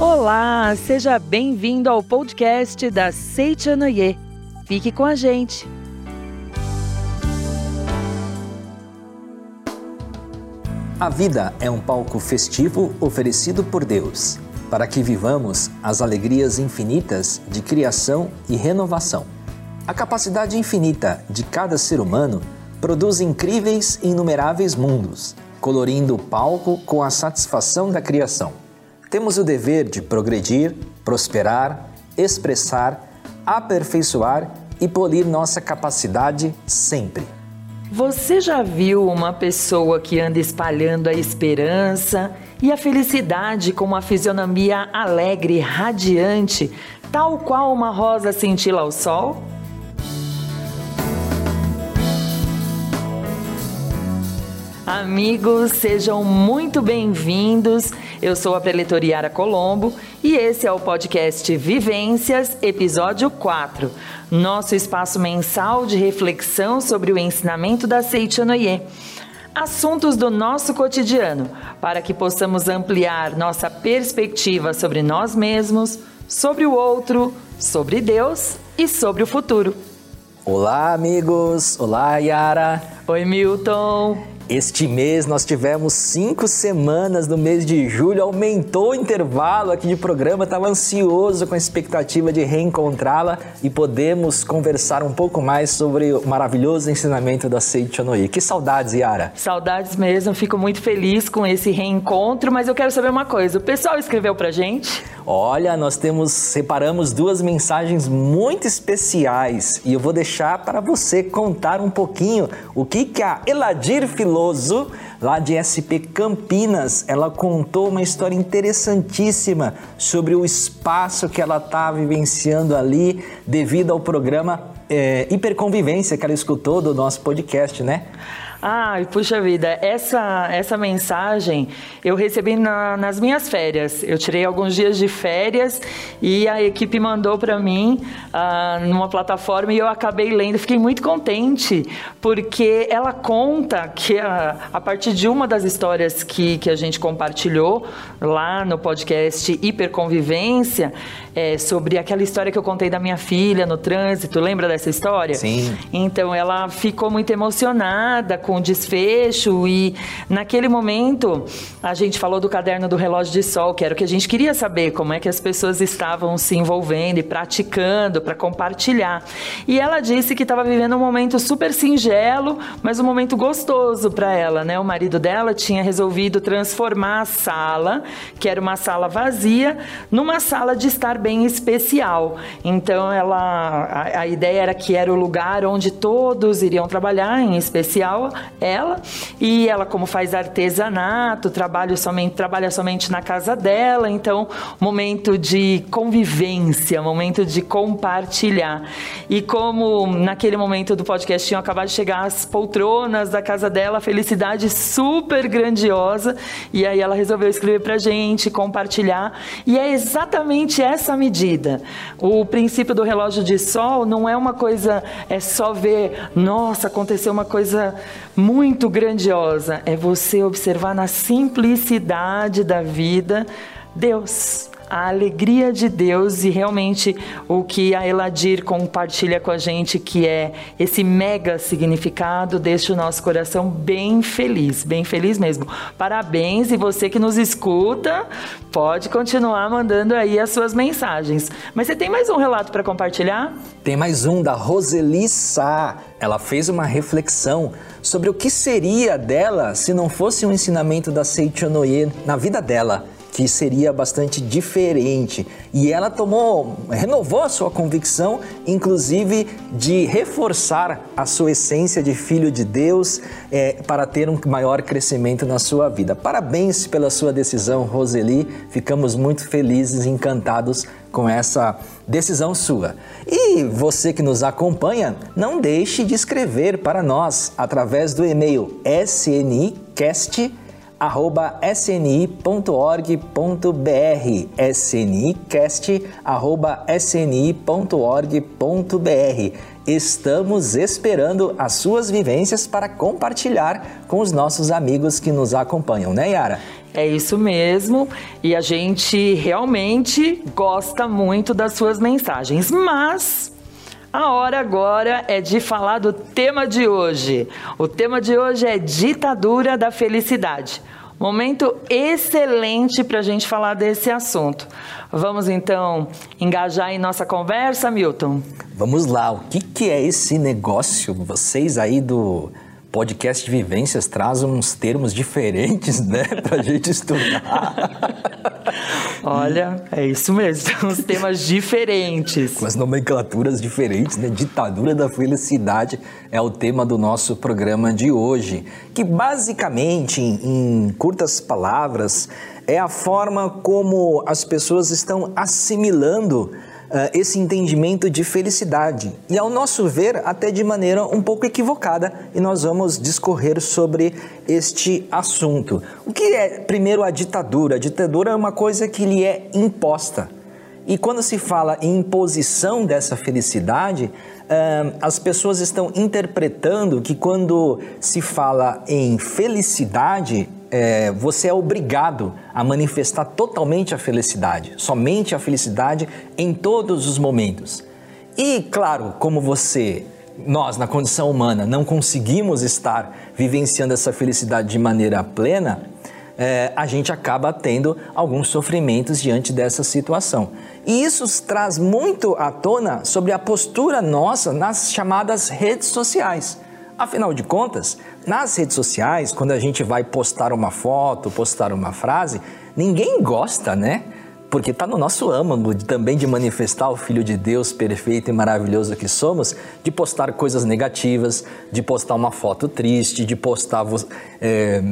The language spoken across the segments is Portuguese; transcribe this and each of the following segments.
Olá, seja bem-vindo ao podcast da Seichanoye. Fique com a gente. A vida é um palco festivo oferecido por Deus, para que vivamos as alegrias infinitas de criação e renovação. A capacidade infinita de cada ser humano produz incríveis e inumeráveis mundos, colorindo o palco com a satisfação da criação. Temos o dever de progredir, prosperar, expressar, aperfeiçoar e polir nossa capacidade sempre. Você já viu uma pessoa que anda espalhando a esperança e a felicidade com uma fisionomia alegre, radiante, tal qual uma rosa cintila ao sol? Amigos, sejam muito bem-vindos. Eu sou a preletoriara Colombo e esse é o podcast Vivências, episódio 4, nosso espaço mensal de reflexão sobre o ensinamento da Seichanoye. Assuntos do nosso cotidiano, para que possamos ampliar nossa perspectiva sobre nós mesmos, sobre o outro, sobre Deus e sobre o futuro. Olá, amigos! Olá, Yara! Oi, Milton! Este mês nós tivemos cinco semanas no mês de julho, aumentou o intervalo aqui de programa, estava ansioso com a expectativa de reencontrá-la e podemos conversar um pouco mais sobre o maravilhoso ensinamento da Seiichi Noi. Que saudades, Yara! Saudades mesmo, fico muito feliz com esse reencontro, mas eu quero saber uma coisa, o pessoal escreveu pra gente? Olha, nós temos, separamos duas mensagens muito especiais e eu vou deixar para você contar um pouquinho o que, que a Eladir Filoso, lá de SP Campinas, ela contou uma história interessantíssima sobre o espaço que ela está vivenciando ali devido ao programa é, Hiperconvivência que ela escutou do nosso podcast, né? Ai, puxa vida, essa, essa mensagem eu recebi na, nas minhas férias. Eu tirei alguns dias de férias e a equipe mandou para mim uh, numa plataforma e eu acabei lendo. Fiquei muito contente porque ela conta que a, a partir de uma das histórias que, que a gente compartilhou lá no podcast Hiperconvivência, é, sobre aquela história que eu contei da minha filha no trânsito. Lembra dessa história? Sim. Então ela ficou muito emocionada com o desfecho e naquele momento a gente falou do caderno do relógio de sol, que era o que a gente queria saber, como é que as pessoas estavam se envolvendo e praticando para compartilhar. E ela disse que estava vivendo um momento super singelo, mas um momento gostoso para ela, né? O marido dela tinha resolvido transformar a sala, que era uma sala vazia, numa sala de estar bem especial. Então ela a, a ideia era que era o lugar onde todos iriam trabalhar, em especial ela, e ela como faz artesanato, trabalha somente trabalha somente na casa dela, então momento de convivência, momento de compartilhar. E como naquele momento do podcast tinham acabado de chegar as poltronas da casa dela, felicidade super grandiosa, e aí ela resolveu escrever pra gente, compartilhar, e é exatamente essa essa medida. O princípio do relógio de sol não é uma coisa, é só ver, nossa, aconteceu uma coisa muito grandiosa. É você observar na simplicidade da vida Deus a alegria de Deus e realmente o que a Eladir compartilha com a gente, que é esse mega significado, deixa o nosso coração bem feliz, bem feliz mesmo. Parabéns e você que nos escuta, pode continuar mandando aí as suas mensagens. Mas você tem mais um relato para compartilhar? Tem mais um da Roseli Sá. Ela fez uma reflexão sobre o que seria dela se não fosse um ensinamento da Seichonoye na vida dela que seria bastante diferente. E ela tomou, renovou a sua convicção, inclusive de reforçar a sua essência de filho de Deus é, para ter um maior crescimento na sua vida. Parabéns pela sua decisão, Roseli. Ficamos muito felizes encantados com essa decisão sua. E você que nos acompanha, não deixe de escrever para nós através do e-mail snicast arroba sni.org.br snicast arroba sni.org.br Estamos esperando as suas vivências para compartilhar com os nossos amigos que nos acompanham, né, Yara? É isso mesmo, e a gente realmente gosta muito das suas mensagens, mas a hora agora é de falar do tema de hoje. O tema de hoje é ditadura da felicidade. Momento excelente para a gente falar desse assunto. Vamos então engajar em nossa conversa, Milton? Vamos lá. O que, que é esse negócio? Vocês aí do podcast de vivências trazem uns termos diferentes, né, para a gente estudar. Olha, é isso mesmo, são os temas diferentes. Com as nomenclaturas diferentes, né? Ditadura da felicidade é o tema do nosso programa de hoje, que basicamente, em curtas palavras, é a forma como as pessoas estão assimilando esse entendimento de felicidade. E ao nosso ver, até de maneira um pouco equivocada, e nós vamos discorrer sobre este assunto. O que é, primeiro, a ditadura? A ditadura é uma coisa que lhe é imposta. E quando se fala em imposição dessa felicidade, uh, as pessoas estão interpretando que quando se fala em felicidade, é, você é obrigado a manifestar totalmente a felicidade, somente a felicidade em todos os momentos. E, claro, como você, nós, na condição humana, não conseguimos estar vivenciando essa felicidade de maneira plena, é, a gente acaba tendo alguns sofrimentos diante dessa situação. E isso traz muito à tona sobre a postura nossa nas chamadas redes sociais. Afinal de contas, nas redes sociais, quando a gente vai postar uma foto, postar uma frase, ninguém gosta, né? Porque está no nosso âmago também de manifestar o Filho de Deus perfeito e maravilhoso que somos, de postar coisas negativas, de postar uma foto triste, de postar é,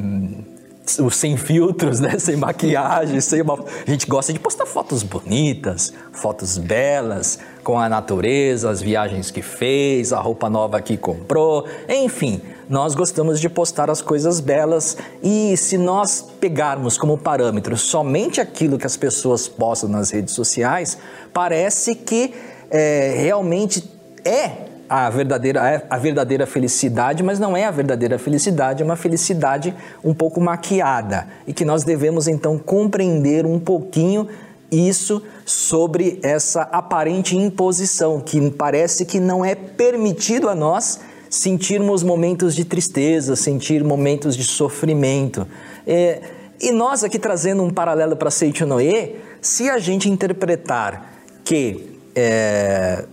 os sem filtros, né? Sem maquiagem, sem uma... A gente gosta de postar fotos bonitas, fotos belas, com a natureza, as viagens que fez, a roupa nova que comprou, enfim, nós gostamos de postar as coisas belas e se nós pegarmos como parâmetro somente aquilo que as pessoas postam nas redes sociais, parece que é, realmente é a verdadeira, é a verdadeira felicidade, mas não é a verdadeira felicidade, é uma felicidade um pouco maquiada e que nós devemos então compreender um pouquinho isso sobre essa aparente imposição que parece que não é permitido a nós sentirmos momentos de tristeza, sentir momentos de sofrimento. É, e nós aqui trazendo um paralelo para Seiichi Noé, se a gente interpretar que é,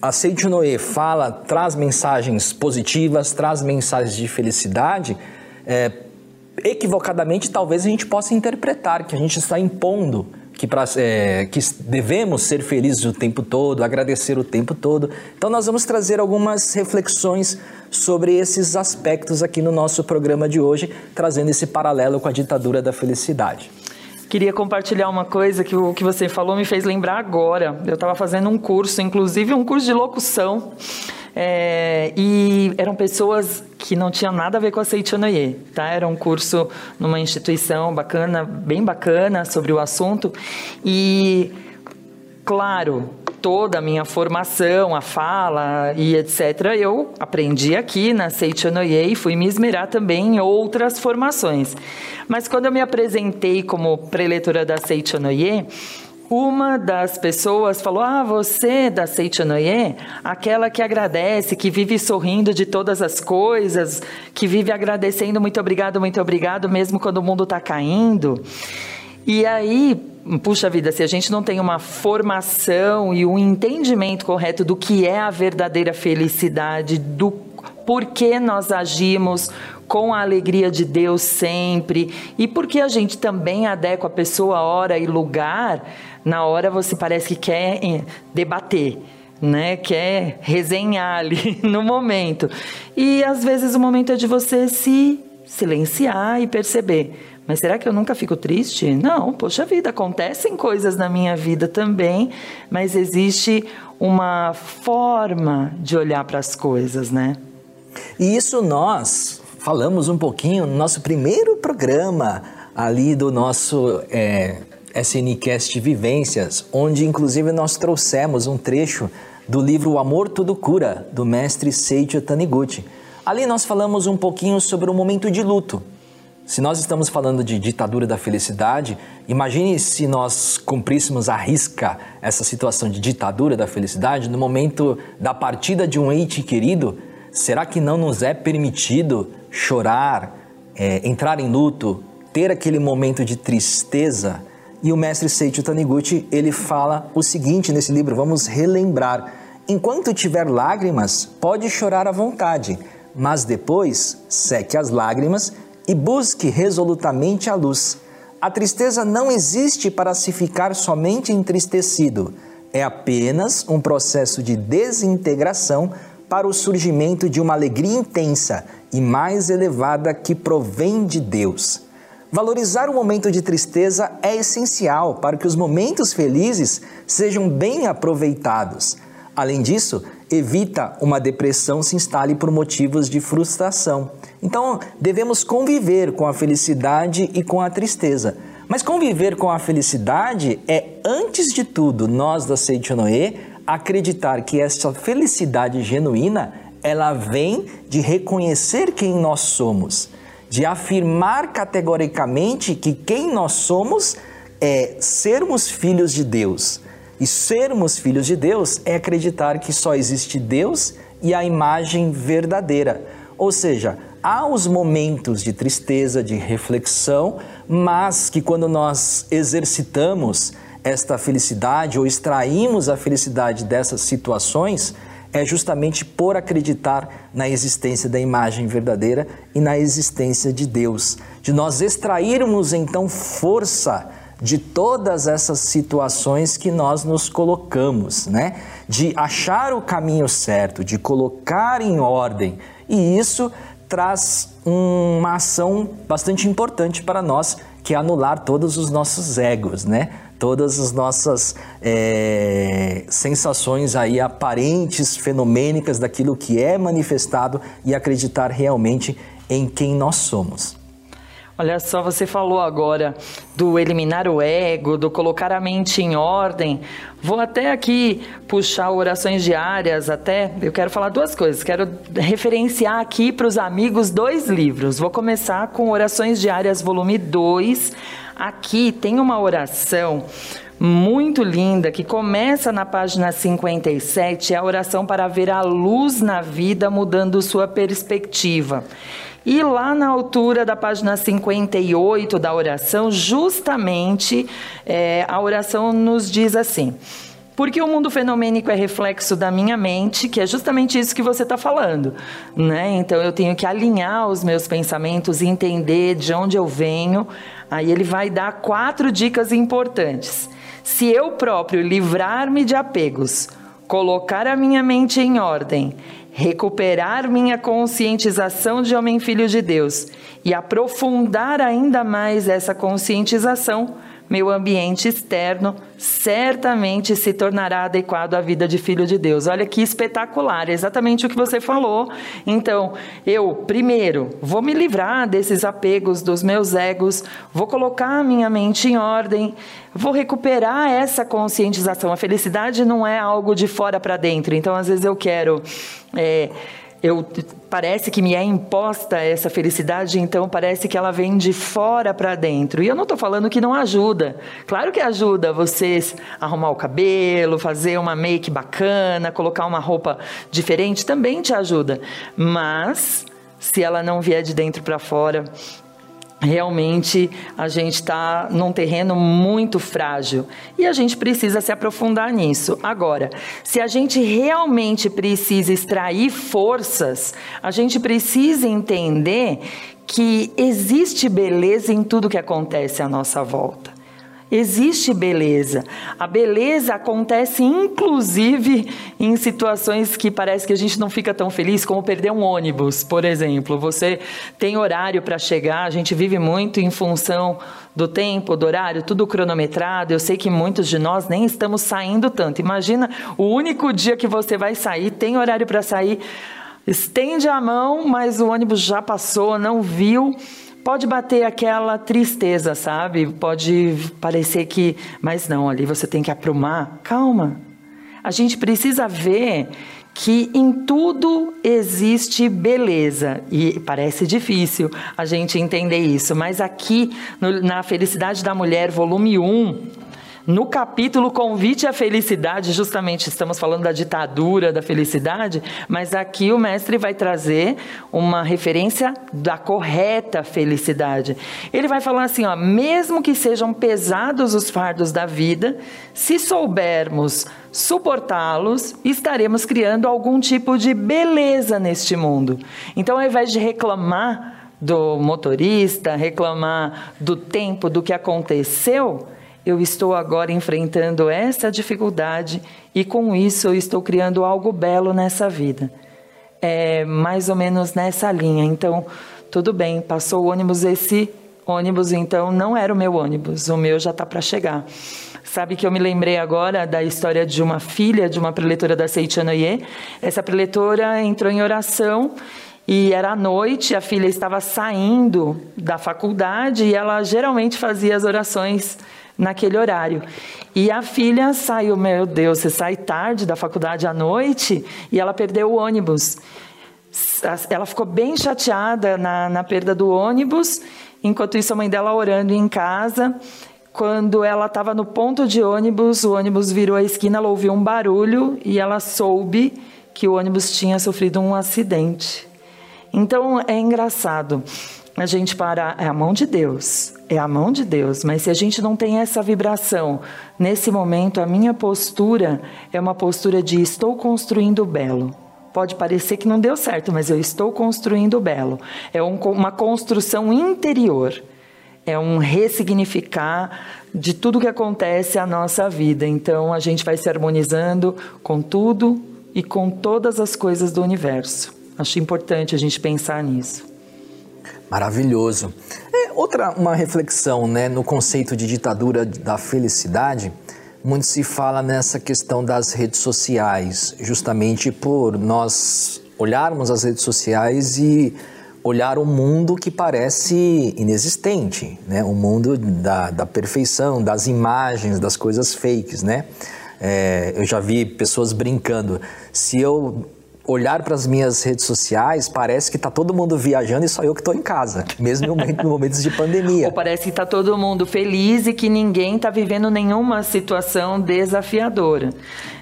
a Seiichi Noe fala, traz mensagens positivas, traz mensagens de felicidade, é, equivocadamente talvez a gente possa interpretar que a gente está impondo que, pra, é, que devemos ser felizes o tempo todo, agradecer o tempo todo. Então nós vamos trazer algumas reflexões sobre esses aspectos aqui no nosso programa de hoje, trazendo esse paralelo com a ditadura da felicidade. Queria compartilhar uma coisa que o que você falou me fez lembrar agora. Eu estava fazendo um curso, inclusive um curso de locução, é, e eram pessoas que não tinham nada a ver com a Seichonoye, tá? Era um curso numa instituição bacana, bem bacana sobre o assunto. E, claro, toda a minha formação, a fala e etc., eu aprendi aqui na Seichonoye e fui me esmerar também em outras formações. Mas quando eu me apresentei como preletora da Seichonoye, uma das pessoas falou: Ah, você da Seichonoye, aquela que agradece, que vive sorrindo de todas as coisas, que vive agradecendo, muito obrigado, muito obrigado, mesmo quando o mundo está caindo. E aí, puxa vida, se a gente não tem uma formação e um entendimento correto do que é a verdadeira felicidade, do porquê nós agimos com a alegria de Deus sempre e porque a gente também adequa a pessoa, hora e lugar, na hora você parece que quer eh, debater. Né, quer resenhar ali no momento. E às vezes o momento é de você se silenciar e perceber mas será que eu nunca fico triste? Não, poxa vida, acontecem coisas na minha vida também, mas existe uma forma de olhar para as coisas, né? E isso nós falamos um pouquinho no nosso primeiro programa ali do nosso é, SNCast Vivências, onde inclusive nós trouxemos um trecho do livro O Amor Tudo Cura, do mestre Seiichi Taniguchi. Ali nós falamos um pouquinho sobre o momento de luto. Se nós estamos falando de ditadura da felicidade, imagine se nós cumpríssemos à risca essa situação de ditadura da felicidade no momento da partida de um ente querido. Será que não nos é permitido chorar, é, entrar em luto, ter aquele momento de tristeza? E o mestre Seiichi Taniguchi, ele fala o seguinte nesse livro, vamos relembrar. Enquanto tiver lágrimas, pode chorar à vontade, mas depois seque as lágrimas e busque resolutamente a luz. A tristeza não existe para se ficar somente entristecido. É apenas um processo de desintegração para o surgimento de uma alegria intensa e mais elevada que provém de Deus. Valorizar o momento de tristeza é essencial para que os momentos felizes sejam bem aproveitados. Além disso, evita uma depressão se instale por motivos de frustração. Então, devemos conviver com a felicidade e com a tristeza. Mas conviver com a felicidade é, antes de tudo, nós da Seichonoe, acreditar que essa felicidade genuína, ela vem de reconhecer quem nós somos, de afirmar categoricamente que quem nós somos é sermos filhos de Deus. E sermos filhos de Deus é acreditar que só existe Deus e a imagem verdadeira. Ou seja, há os momentos de tristeza, de reflexão, mas que quando nós exercitamos esta felicidade ou extraímos a felicidade dessas situações, é justamente por acreditar na existência da imagem verdadeira e na existência de Deus, de nós extrairmos então força de todas essas situações que nós nos colocamos, né? De achar o caminho certo, de colocar em ordem. E isso traz uma ação bastante importante para nós, que é anular todos os nossos egos, né? Todas as nossas é, sensações aí aparentes, fenomênicas daquilo que é manifestado e acreditar realmente em quem nós somos. Olha só, você falou agora do eliminar o ego, do colocar a mente em ordem. Vou até aqui puxar orações diárias, até eu quero falar duas coisas. Quero referenciar aqui para os amigos dois livros. Vou começar com Orações Diárias, volume 2. Aqui tem uma oração muito linda que começa na página 57, é a oração para ver a luz na vida mudando sua perspectiva. E lá na altura da página 58 da oração, justamente é, a oração nos diz assim. Porque o mundo fenomênico é reflexo da minha mente, que é justamente isso que você está falando. Né? Então eu tenho que alinhar os meus pensamentos, entender de onde eu venho. Aí ele vai dar quatro dicas importantes. Se eu próprio livrar-me de apegos, colocar a minha mente em ordem recuperar minha conscientização de homem filho de Deus e aprofundar ainda mais essa conscientização, meu ambiente externo certamente se tornará adequado à vida de filho de Deus. Olha que espetacular, exatamente o que você falou. Então, eu, primeiro, vou me livrar desses apegos dos meus egos, vou colocar a minha mente em ordem, vou recuperar essa conscientização. A felicidade não é algo de fora para dentro. Então, às vezes eu quero. É, eu parece que me é imposta essa felicidade, então parece que ela vem de fora para dentro. E eu não estou falando que não ajuda. Claro que ajuda você arrumar o cabelo, fazer uma make bacana, colocar uma roupa diferente, também te ajuda. Mas se ela não vier de dentro para fora, realmente a gente está num terreno muito frágil e a gente precisa se aprofundar nisso. Agora, se a gente realmente precisa extrair forças, a gente precisa entender que existe beleza em tudo que acontece à nossa volta. Existe beleza. A beleza acontece inclusive em situações que parece que a gente não fica tão feliz, como perder um ônibus, por exemplo. Você tem horário para chegar, a gente vive muito em função do tempo, do horário, tudo cronometrado. Eu sei que muitos de nós nem estamos saindo tanto. Imagina o único dia que você vai sair, tem horário para sair, estende a mão, mas o ônibus já passou, não viu pode bater aquela tristeza, sabe? Pode parecer que, mas não, ali você tem que aprumar. Calma. A gente precisa ver que em tudo existe beleza. E parece difícil a gente entender isso, mas aqui no, na Felicidade da Mulher, volume 1, no capítulo Convite à Felicidade, justamente estamos falando da ditadura da felicidade, mas aqui o mestre vai trazer uma referência da correta felicidade. Ele vai falar assim, ó, mesmo que sejam pesados os fardos da vida, se soubermos suportá-los, estaremos criando algum tipo de beleza neste mundo. Então, ao invés de reclamar do motorista, reclamar do tempo, do que aconteceu, eu estou agora enfrentando essa dificuldade e com isso eu estou criando algo belo nessa vida. É mais ou menos nessa linha. Então, tudo bem, passou o ônibus, esse ônibus então não era o meu ônibus, o meu já está para chegar. Sabe que eu me lembrei agora da história de uma filha de uma preletora da Seichanoye. Essa preletora entrou em oração e era à noite, a filha estava saindo da faculdade e ela geralmente fazia as orações naquele horário. E a filha saiu, meu Deus, você sai tarde da faculdade à noite e ela perdeu o ônibus. Ela ficou bem chateada na, na perda do ônibus, enquanto isso a mãe dela orando em casa. Quando ela estava no ponto de ônibus, o ônibus virou a esquina, ela ouviu um barulho e ela soube que o ônibus tinha sofrido um acidente. Então é engraçado a gente parar, é a mão de Deus é a mão de Deus, mas se a gente não tem essa vibração, nesse momento a minha postura é uma postura de estou construindo o belo. Pode parecer que não deu certo, mas eu estou construindo o belo. É um, uma construção interior. É um ressignificar de tudo que acontece à nossa vida. Então a gente vai se harmonizando com tudo e com todas as coisas do universo. Acho importante a gente pensar nisso. Maravilhoso. É, outra uma reflexão, né, no conceito de ditadura da felicidade, muito se fala nessa questão das redes sociais, justamente por nós olharmos as redes sociais e olhar um mundo que parece inexistente, né? Um mundo da, da perfeição, das imagens, das coisas fakes, né? É, eu já vi pessoas brincando. Se eu olhar para as minhas redes sociais, parece que está todo mundo viajando e só eu que estou em casa, mesmo em momentos de pandemia. Ou parece que está todo mundo feliz e que ninguém está vivendo nenhuma situação desafiadora.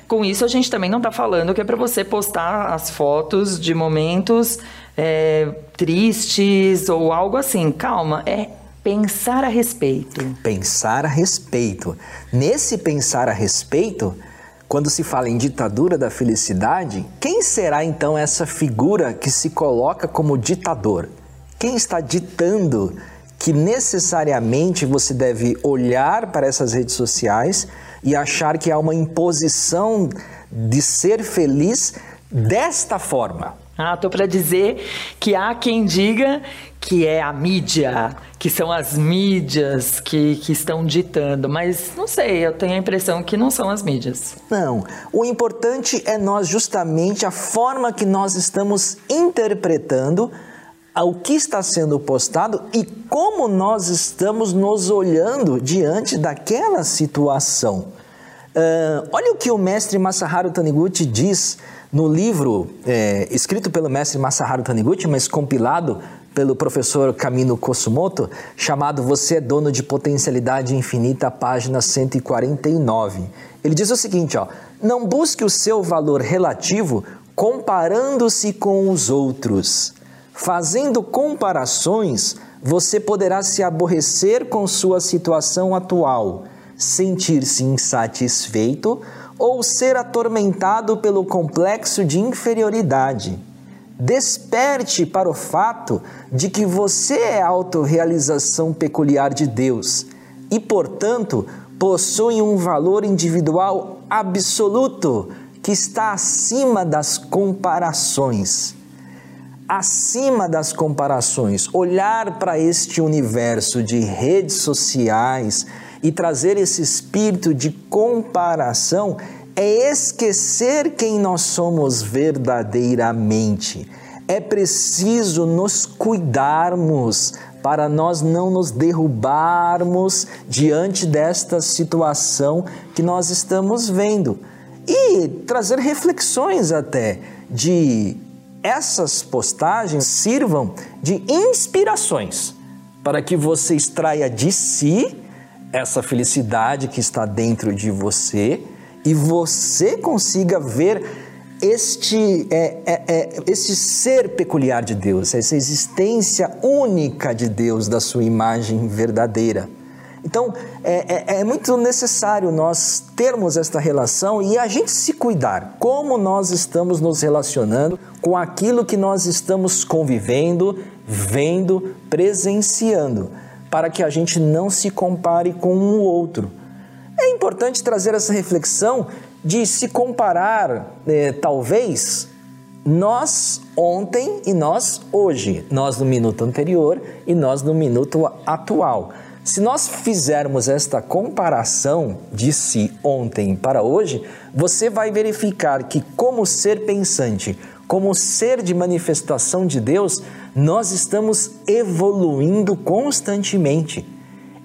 Com isso, a gente também não está falando que é para você postar as fotos de momentos é, tristes ou algo assim. Calma, é pensar a respeito. Pensar a respeito. Nesse pensar a respeito, quando se fala em ditadura da felicidade, quem será então essa figura que se coloca como ditador? Quem está ditando que necessariamente você deve olhar para essas redes sociais e achar que há uma imposição de ser feliz desta forma? Ah, tô para dizer que há quem diga que é a mídia, que são as mídias que, que estão ditando, mas não sei, eu tenho a impressão que não são as mídias. Não, o importante é nós justamente a forma que nós estamos interpretando ao que está sendo postado e como nós estamos nos olhando diante daquela situação. Uh, olha o que o mestre Masaharu Taniguchi diz no livro é, escrito pelo mestre Masaharu Taniguchi, mas compilado pelo professor Kamino Kosumoto, chamado Você é Dono de Potencialidade Infinita, página 149. Ele diz o seguinte, ó, não busque o seu valor relativo comparando-se com os outros. Fazendo comparações, você poderá se aborrecer com sua situação atual, sentir-se insatisfeito ou ser atormentado pelo complexo de inferioridade. Desperte para o fato de que você é a autorrealização peculiar de Deus e, portanto, possui um valor individual absoluto que está acima das comparações. Acima das comparações, olhar para este universo de redes sociais e trazer esse espírito de comparação é esquecer quem nós somos verdadeiramente. É preciso nos cuidarmos para nós não nos derrubarmos diante desta situação que nós estamos vendo. e trazer reflexões até de essas postagens sirvam de inspirações para que você extraia de si essa felicidade que está dentro de você e você consiga ver este, é, é, é, este ser peculiar de Deus, essa existência única de Deus, da sua imagem verdadeira. Então, é, é, é, muito necessário nós termos esta relação e a gente se cuidar. Como nós estamos nos relacionando com aquilo que nós estamos convivendo, vendo, presenciando, para que a gente não se compare com um outro. É importante trazer essa reflexão de se comparar, eh, talvez, nós ontem e nós hoje, nós no minuto anterior e nós no minuto atual. Se nós fizermos esta comparação de si ontem para hoje, você vai verificar que, como ser pensante, como ser de manifestação de Deus, nós estamos evoluindo constantemente.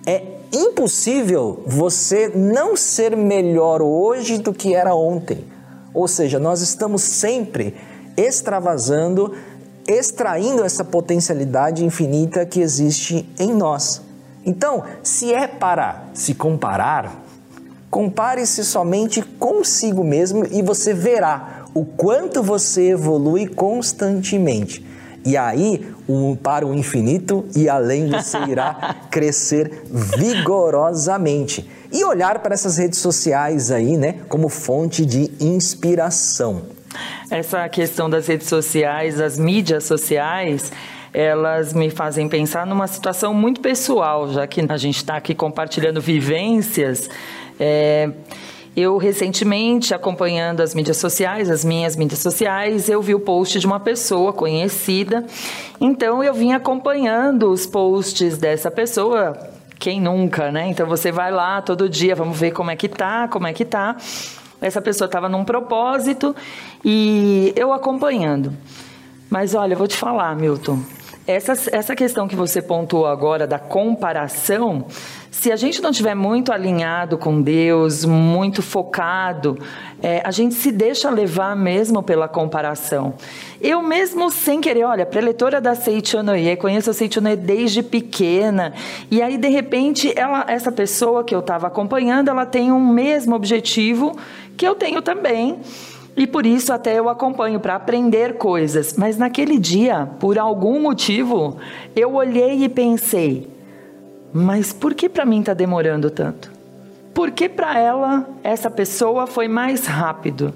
É impossível você não ser melhor hoje do que era ontem. Ou seja, nós estamos sempre extravasando, extraindo essa potencialidade infinita que existe em nós. Então, se é para se comparar, compare-se somente consigo mesmo e você verá o quanto você evolui constantemente. E aí, um, para o infinito e além você irá crescer vigorosamente. E olhar para essas redes sociais aí, né, como fonte de inspiração. Essa questão das redes sociais, as mídias sociais, elas me fazem pensar numa situação muito pessoal, já que a gente está aqui compartilhando vivências. É, eu recentemente, acompanhando as mídias sociais, as minhas mídias sociais, eu vi o post de uma pessoa conhecida. Então eu vim acompanhando os posts dessa pessoa. Quem nunca, né? Então você vai lá todo dia, vamos ver como é que tá, como é que tá. Essa pessoa estava num propósito e eu acompanhando. Mas olha, eu vou te falar, Milton, essa, essa questão que você pontuou agora da comparação, se a gente não estiver muito alinhado com Deus, muito focado, é, a gente se deixa levar mesmo pela comparação. Eu mesmo sem querer, olha, preletora da Seichonoye, conheço a Seichonoye desde pequena, e aí de repente ela, essa pessoa que eu estava acompanhando, ela tem um mesmo objetivo que eu tenho também. E por isso até eu acompanho para aprender coisas. Mas naquele dia, por algum motivo, eu olhei e pensei: mas por que para mim está demorando tanto? Por que para ela essa pessoa foi mais rápido?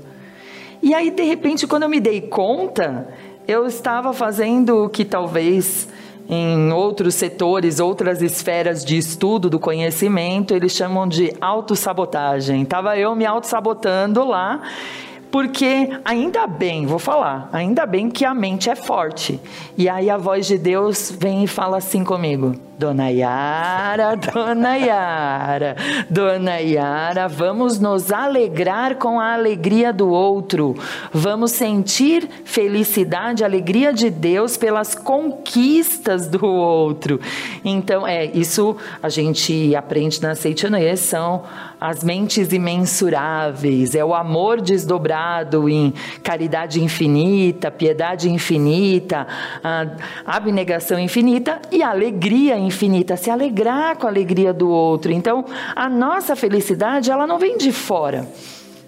E aí de repente, quando eu me dei conta, eu estava fazendo o que talvez em outros setores, outras esferas de estudo do conhecimento, eles chamam de autossabotagem. Estava eu me autossabotando lá porque ainda bem, vou falar, ainda bem que a mente é forte. E aí a voz de Deus vem e fala assim comigo: Dona Yara, Dona Yara, Dona Yara, vamos nos alegrar com a alegria do outro. Vamos sentir felicidade, alegria de Deus pelas conquistas do outro. Então, é, isso a gente aprende na Seitianoye, são as mentes imensuráveis, é o amor desdobrado em caridade infinita, piedade infinita, abnegação infinita e alegria infinita, se alegrar com a alegria do outro. Então, a nossa felicidade, ela não vem de fora,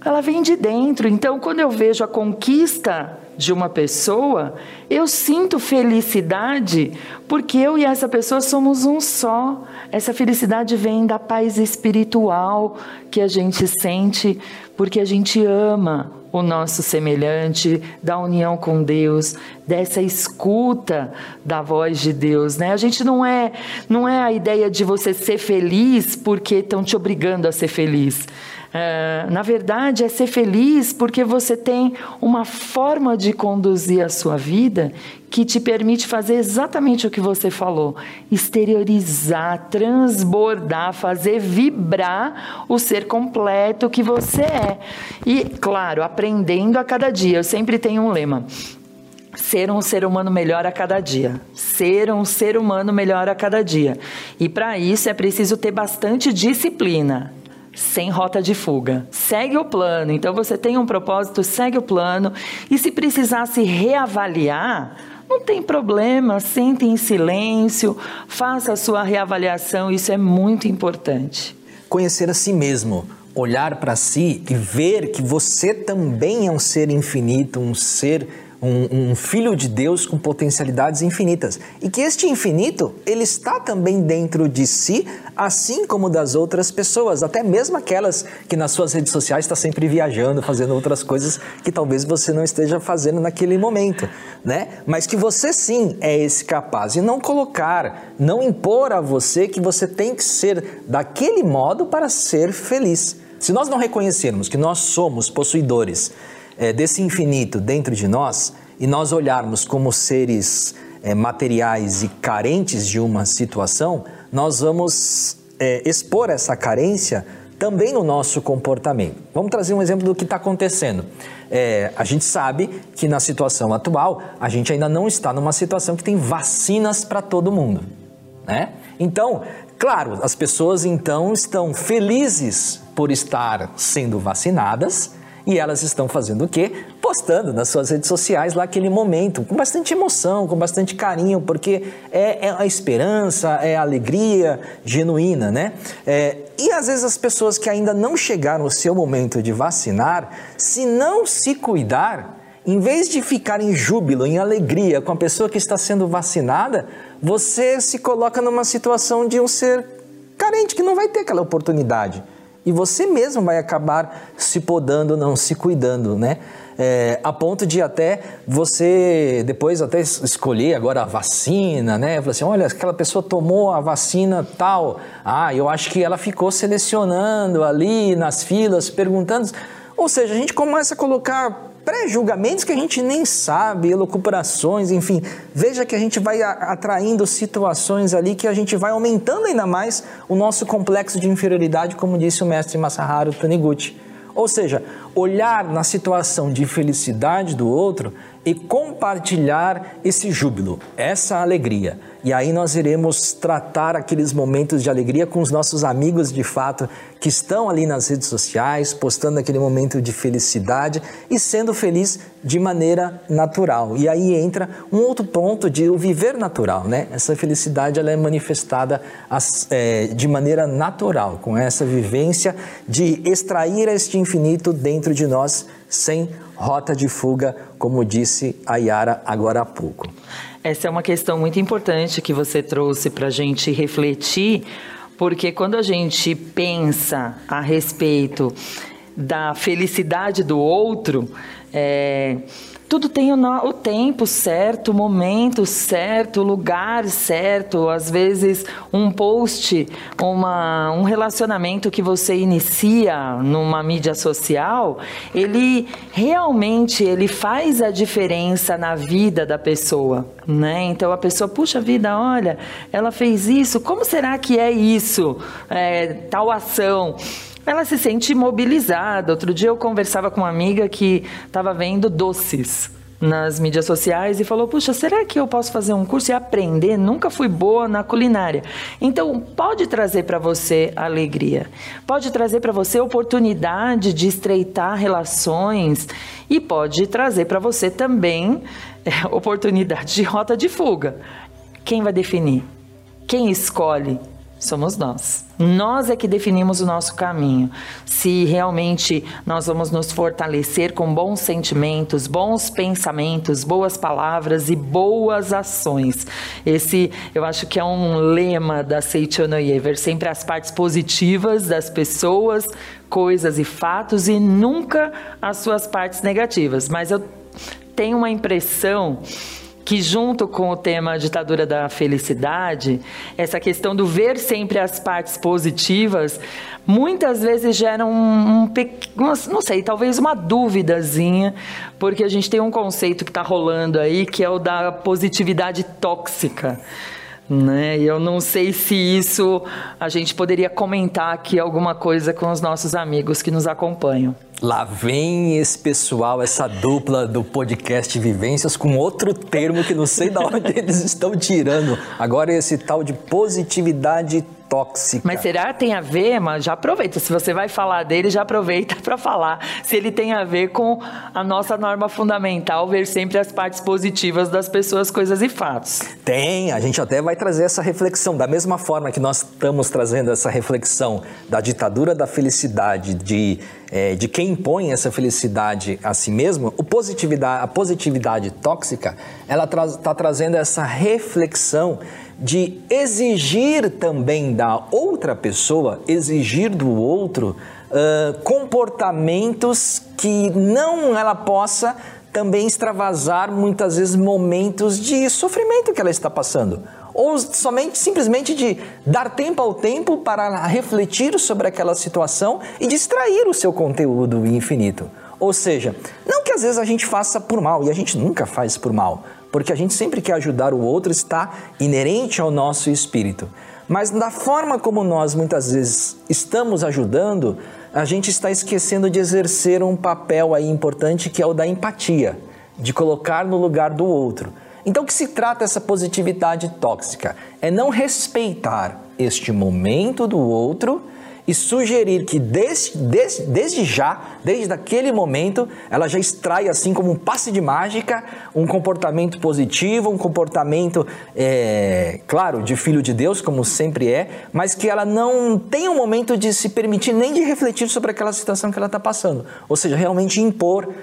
ela vem de dentro. Então, quando eu vejo a conquista de uma pessoa, eu sinto felicidade porque eu e essa pessoa somos um só. Essa felicidade vem da paz espiritual que a gente sente porque a gente ama o nosso semelhante, da união com Deus, dessa escuta da voz de Deus, né? A gente não é não é a ideia de você ser feliz porque estão te obrigando a ser feliz. É, na verdade, é ser feliz porque você tem uma forma de conduzir a sua vida que te permite fazer exatamente o que você falou: exteriorizar, transbordar, fazer vibrar o ser completo que você é. E, claro, aprendendo a cada dia. Eu sempre tenho um lema. Ser um ser humano melhor a cada dia. Ser um ser humano melhor a cada dia. E para isso é preciso ter bastante disciplina sem rota de fuga. Segue o plano. Então você tem um propósito, segue o plano. E se precisar se reavaliar, não tem problema, sente em silêncio, faça a sua reavaliação, isso é muito importante. Conhecer a si mesmo, olhar para si e ver que você também é um ser infinito, um ser um, um, filho de Deus com potencialidades infinitas e que este infinito ele está também dentro de si, assim como das outras pessoas, até mesmo aquelas que nas suas redes sociais está sempre viajando, fazendo outras coisas que talvez você não esteja fazendo naquele momento, né? Mas que você sim é esse capaz e não colocar, não impor a você que você tem que ser daquele modo para ser feliz. Se nós não reconhecermos que nós somos possuidores é, desse infinito dentro de nós e nós olharmos como seres é, materiais e carentes de uma situação, nós vamos é, expor essa carência também no nosso comportamento. Vamos trazer um exemplo do que está acontecendo. É, a gente sabe que na situação atual a gente ainda não está numa situação que tem vacinas para todo mundo, né? Então, claro, as pessoas então estão felizes por estar sendo vacinadas e elas estão fazendo o quê? Postando nas suas redes sociais lá aquele momento, com bastante emoção, com bastante carinho, porque é, é a esperança, é a alegria genuína, né? É, e às vezes as pessoas que ainda não chegaram ao seu momento de vacinar, se não se cuidar, em vez de ficar em júbilo, em alegria com a pessoa que está sendo vacinada, você se coloca numa situação de um ser carente que não vai ter aquela oportunidade e você mesmo vai acabar se podando, não se cuidando, né? É, a ponto de até você depois até escolher agora a vacina, né? Falar assim, olha, aquela pessoa tomou a vacina tal, ah, eu acho que ela ficou selecionando ali nas filas, perguntando. Ou seja, a gente começa a colocar pré-julgamentos que a gente nem sabe, elucubrações, enfim. Veja que a gente vai atraindo situações ali que a gente vai aumentando ainda mais o nosso complexo de inferioridade, como disse o mestre Masaharu Taniguchi. Ou seja, olhar na situação de felicidade do outro e compartilhar esse júbilo, essa alegria. E aí nós iremos tratar aqueles momentos de alegria com os nossos amigos de fato que estão ali nas redes sociais, postando aquele momento de felicidade e sendo feliz de maneira natural. E aí entra um outro ponto de o viver natural, né? Essa felicidade ela é manifestada é, de maneira natural, com essa vivência de extrair este infinito dentro de nós sem rota de fuga, como disse a Yara agora há pouco. Essa é uma questão muito importante que você trouxe para a gente refletir, porque quando a gente pensa a respeito da felicidade do outro, é, tudo tem o, tempo certo, o momento certo, o lugar certo. Às vezes, um post, uma, um relacionamento que você inicia numa mídia social, ele realmente ele faz a diferença na vida da pessoa, né? Então a pessoa, puxa vida, olha, ela fez isso. Como será que é isso? É, tal ação ela se sente imobilizada. Outro dia eu conversava com uma amiga que estava vendo doces nas mídias sociais e falou: Puxa, será que eu posso fazer um curso e aprender? Nunca fui boa na culinária. Então, pode trazer para você alegria, pode trazer para você oportunidade de estreitar relações e pode trazer para você também é, oportunidade de rota de fuga. Quem vai definir? Quem escolhe? Somos nós. Nós é que definimos o nosso caminho. Se realmente nós vamos nos fortalecer com bons sentimentos, bons pensamentos, boas palavras e boas ações. Esse, eu acho que é um lema da Seichonoye, ver sempre as partes positivas das pessoas, coisas e fatos e nunca as suas partes negativas. Mas eu tenho uma impressão que junto com o tema ditadura da felicidade, essa questão do ver sempre as partes positivas, muitas vezes gera um, um não sei, talvez uma duvidazinha, porque a gente tem um conceito que está rolando aí que é o da positividade tóxica. Né? E eu não sei se isso a gente poderia comentar aqui alguma coisa com os nossos amigos que nos acompanham. Lá vem esse pessoal, essa dupla do podcast Vivências com outro termo que não sei de onde eles estão tirando. Agora esse tal de positividade tóxica. Mas será que tem a ver, mas já aproveita. Se você vai falar dele, já aproveita para falar se ele tem a ver com a nossa norma fundamental, ver sempre as partes positivas das pessoas, coisas e fatos. Tem, a gente até vai trazer essa reflexão. Da mesma forma que nós estamos trazendo essa reflexão da ditadura da felicidade, de, é, de quem impõe essa felicidade a si mesmo, o positividade, a positividade tóxica, ela está tra trazendo essa reflexão de exigir também da outra pessoa, exigir do outro uh, comportamentos que não ela possa também extravasar muitas vezes momentos de sofrimento que ela está passando. Ou somente simplesmente de dar tempo ao tempo para refletir sobre aquela situação e distrair o seu conteúdo infinito. Ou seja, não que às vezes a gente faça por mal, e a gente nunca faz por mal, porque a gente sempre quer ajudar o outro, está inerente ao nosso espírito. Mas da forma como nós muitas vezes estamos ajudando, a gente está esquecendo de exercer um papel aí importante que é o da empatia, de colocar no lugar do outro. Então, o que se trata essa positividade tóxica? É não respeitar este momento do outro e sugerir que desde, desde, desde já, desde aquele momento, ela já extrai, assim como um passe de mágica, um comportamento positivo, um comportamento, é, claro, de filho de Deus, como sempre é, mas que ela não tem um momento de se permitir nem de refletir sobre aquela situação que ela está passando. Ou seja, realmente impor uh,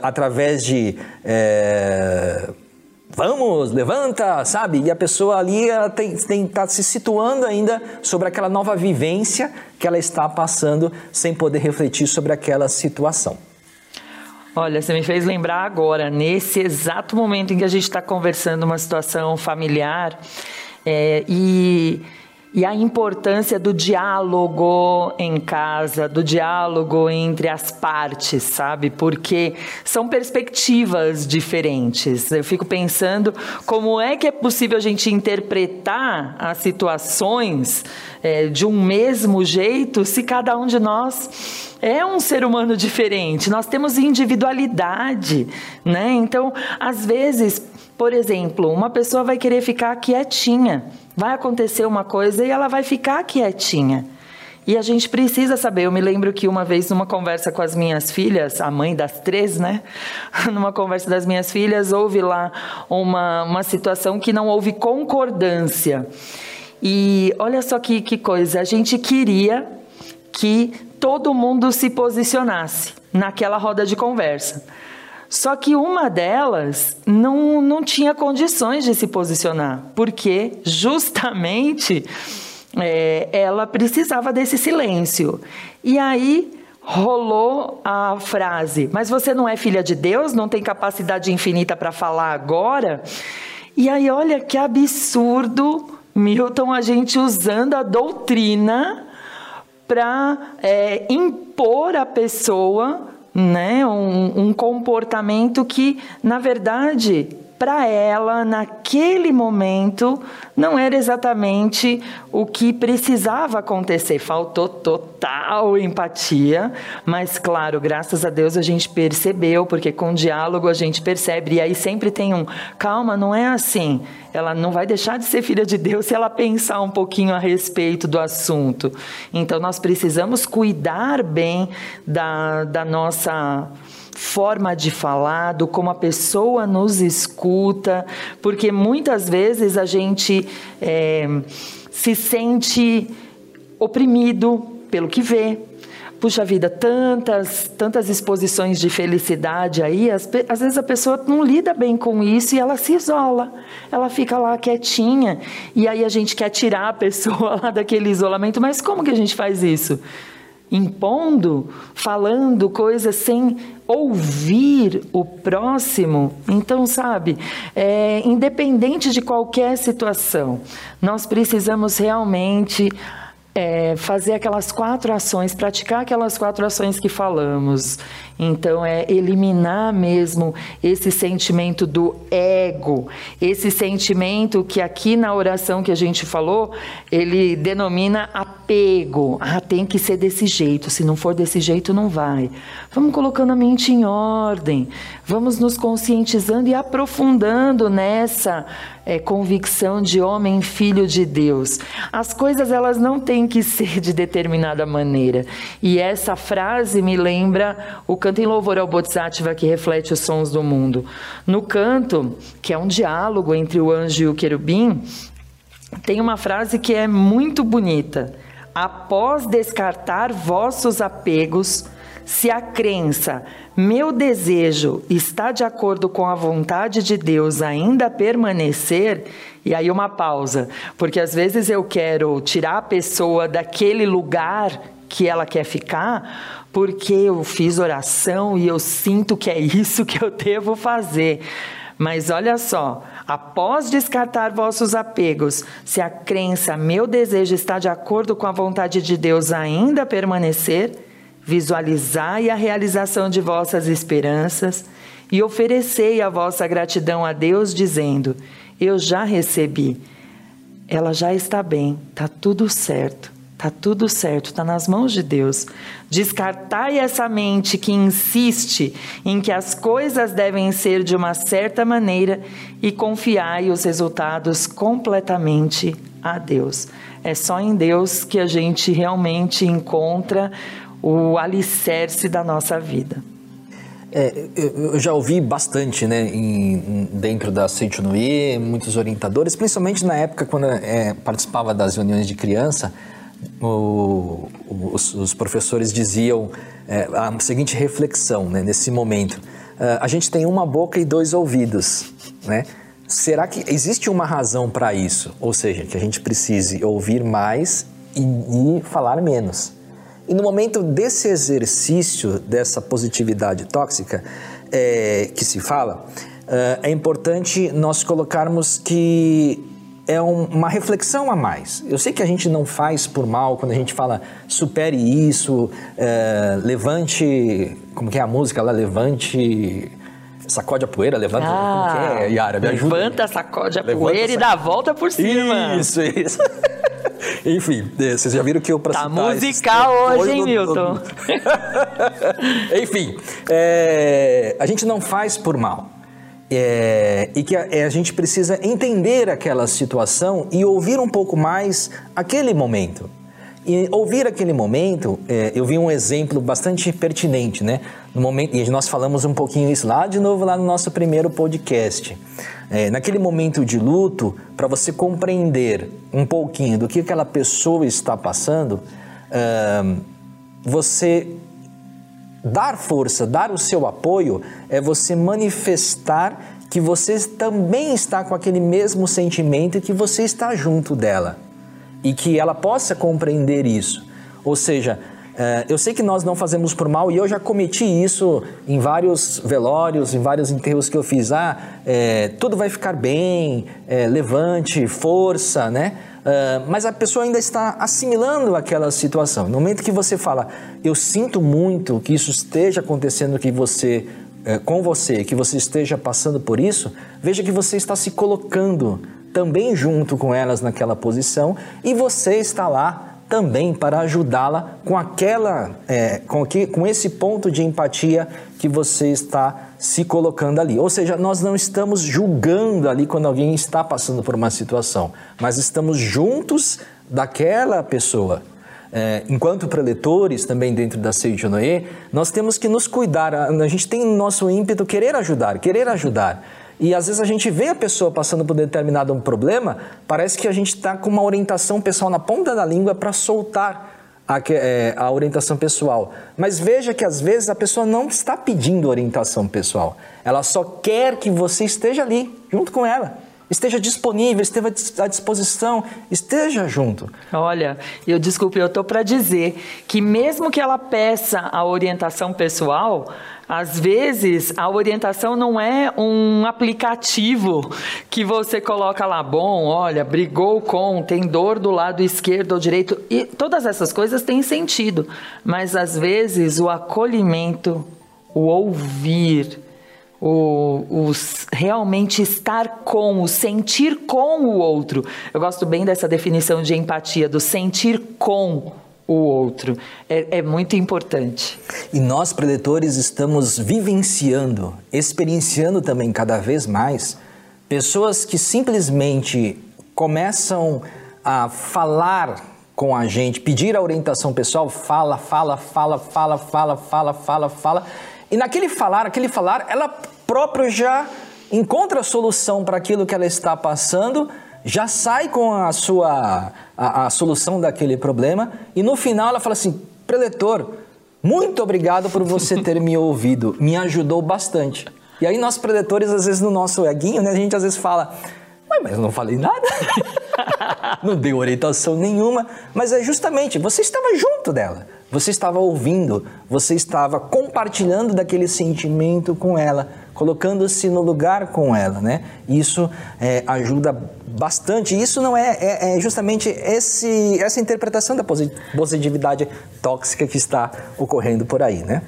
através de. Uh, vamos, levanta, sabe? E a pessoa ali ela tem está se situando ainda sobre aquela nova vivência que ela está passando sem poder refletir sobre aquela situação. Olha, você me fez lembrar agora, nesse exato momento em que a gente está conversando uma situação familiar é, e e a importância do diálogo em casa, do diálogo entre as partes, sabe? Porque são perspectivas diferentes. Eu fico pensando como é que é possível a gente interpretar as situações é, de um mesmo jeito se cada um de nós é um ser humano diferente. Nós temos individualidade, né? Então, às vezes, por exemplo, uma pessoa vai querer ficar quietinha vai acontecer uma coisa e ela vai ficar quietinha. E a gente precisa saber. Eu me lembro que uma vez, numa conversa com as minhas filhas, a mãe das três, né? numa conversa das minhas filhas, houve lá uma, uma situação que não houve concordância. E olha só que, que coisa, a gente queria que todo mundo se posicionasse naquela roda de conversa. Só que uma delas não, não tinha condições de se posicionar, porque justamente é, ela precisava desse silêncio. E aí rolou a frase: Mas você não é filha de Deus? Não tem capacidade infinita para falar agora? E aí, olha que absurdo, Milton, a gente usando a doutrina para é, impor a pessoa né? Um, um comportamento que, na verdade, para ela, naquele momento, não era exatamente o que precisava acontecer. Faltou total empatia, mas, claro, graças a Deus a gente percebeu, porque com diálogo a gente percebe. E aí sempre tem um: calma, não é assim. Ela não vai deixar de ser filha de Deus se ela pensar um pouquinho a respeito do assunto. Então, nós precisamos cuidar bem da, da nossa forma de falar, do como a pessoa nos escuta, porque muitas vezes a gente é, se sente oprimido pelo que vê. Puxa vida, tantas, tantas exposições de felicidade aí, às, às vezes a pessoa não lida bem com isso e ela se isola, ela fica lá quietinha, e aí a gente quer tirar a pessoa lá daquele isolamento, mas como que a gente faz isso? Impondo, falando coisas sem ouvir o próximo. Então, sabe, é, independente de qualquer situação, nós precisamos realmente é, fazer aquelas quatro ações, praticar aquelas quatro ações que falamos. Então, é eliminar mesmo esse sentimento do ego, esse sentimento que aqui na oração que a gente falou, ele denomina apego. Ah, tem que ser desse jeito, se não for desse jeito, não vai. Vamos colocando a mente em ordem, vamos nos conscientizando e aprofundando nessa é convicção de homem filho de Deus. As coisas elas não têm que ser de determinada maneira. E essa frase me lembra o canto em louvor ao Bodhisattva que reflete os sons do mundo. No canto, que é um diálogo entre o anjo e o querubim, tem uma frase que é muito bonita. Após descartar vossos apegos, se a crença, meu desejo, está de acordo com a vontade de Deus ainda permanecer, e aí uma pausa, porque às vezes eu quero tirar a pessoa daquele lugar que ela quer ficar, porque eu fiz oração e eu sinto que é isso que eu devo fazer. Mas olha só, após descartar vossos apegos, se a crença, meu desejo está de acordo com a vontade de Deus ainda permanecer, Visualizai a realização de vossas esperanças e oferecei a vossa gratidão a Deus, dizendo: Eu já recebi, ela já está bem, está tudo certo. Tá tudo certo, tá nas mãos de Deus. Descartai essa mente que insiste em que as coisas devem ser de uma certa maneira e confiai os resultados completamente a Deus. É só em Deus que a gente realmente encontra o alicerce da nossa vida. É, eu já ouvi bastante, né, em, dentro da Seichonoye, muitos orientadores, principalmente na época quando é, participava das reuniões de criança, o, os, os, professores diziam é, a seguinte reflexão, né, nesse momento: uh, a gente tem uma boca e dois ouvidos, né? Será que existe uma razão para isso? Ou seja, que a gente precise ouvir mais e, e falar menos. E no momento desse exercício dessa positividade tóxica é, que se fala, é, é importante nós colocarmos que é um, uma reflexão a mais. Eu sei que a gente não faz por mal quando a gente fala supere isso, é, levante. Como que é a música lá? Levante. Sacode a poeira, levanta. Ah, como que é, Yara? Me ajuda. Levanta, sacode a levanta, poeira sac... e dá a volta por cima. Isso, isso. Enfim, é, vocês já viram que eu para Tá musical hoje, hein, Milton? Enfim, é, a gente não faz por mal. É, e que a, é, a, gente precisa entender aquela situação e ouvir um pouco mais aquele momento. E ouvir aquele momento, é, eu vi um exemplo bastante pertinente, né? No momento, e nós falamos um pouquinho isso lá de novo lá no nosso primeiro podcast. É, naquele momento de luto, para você compreender um pouquinho do que aquela pessoa está passando, você dar força, dar o seu apoio, é você manifestar que você também está com aquele mesmo sentimento e que você está junto dela e que ela possa compreender isso. Ou seja, é, eu sei que nós não fazemos por mal e eu já cometi isso em vários velórios, em vários enterros que eu fiz. Ah, é, tudo vai ficar bem, é, levante, força, né? Mas a pessoa ainda está assimilando aquela situação. No momento que você fala, eu sinto muito que isso esteja acontecendo que você, com você, que você esteja passando por isso, veja que você está se colocando também junto com elas naquela posição e você está lá também para ajudá-la com aquela, é, com, que, com esse ponto de empatia que você está se colocando ali. Ou seja, nós não estamos julgando ali quando alguém está passando por uma situação, mas estamos juntos daquela pessoa. É, enquanto preletores, também dentro da Seijo Noé, nós temos que nos cuidar. A gente tem nosso ímpeto querer ajudar, querer ajudar. E às vezes a gente vê a pessoa passando por determinado problema, parece que a gente está com uma orientação pessoal na ponta da língua para soltar a, é, a, orientação pessoal. Mas veja que às vezes a pessoa não está pedindo orientação pessoal. Ela só quer que você esteja ali, junto com ela. Esteja disponível, esteja à disposição, esteja junto. Olha, eu desculpe, eu estou para dizer que mesmo que ela peça a orientação pessoal, às vezes, a orientação não é um aplicativo que você coloca lá, bom, olha, brigou com, tem dor do lado esquerdo ou direito, e todas essas coisas têm sentido, mas às vezes o acolhimento, o ouvir, o, o, realmente estar com, o sentir com o outro. Eu gosto bem dessa definição de empatia, do sentir com o outro. É, é, muito importante. E nós, predetores, estamos vivenciando, experienciando também cada vez mais Pessoas que simplesmente começam a falar com a gente, pedir a orientação pessoal, fala, fala, fala, fala, fala, fala, fala, fala. E naquele falar, aquele falar, ela própria já encontra a solução para aquilo que ela está passando, já sai com a sua a, a solução daquele problema e no final ela fala assim: "Preletor, muito obrigado por você ter me ouvido, me ajudou bastante". E aí nós preletores às vezes no nosso eguinho, né, a gente às vezes fala: mas eu não falei nada. não deu orientação nenhuma. Mas é justamente, você estava junto dela. Você estava ouvindo, você estava compartilhando daquele sentimento com ela, colocando-se no lugar com ela, né? Isso é, ajuda bastante. Isso não é, é, é, justamente esse, essa interpretação da positividade tóxica que está ocorrendo por aí, né?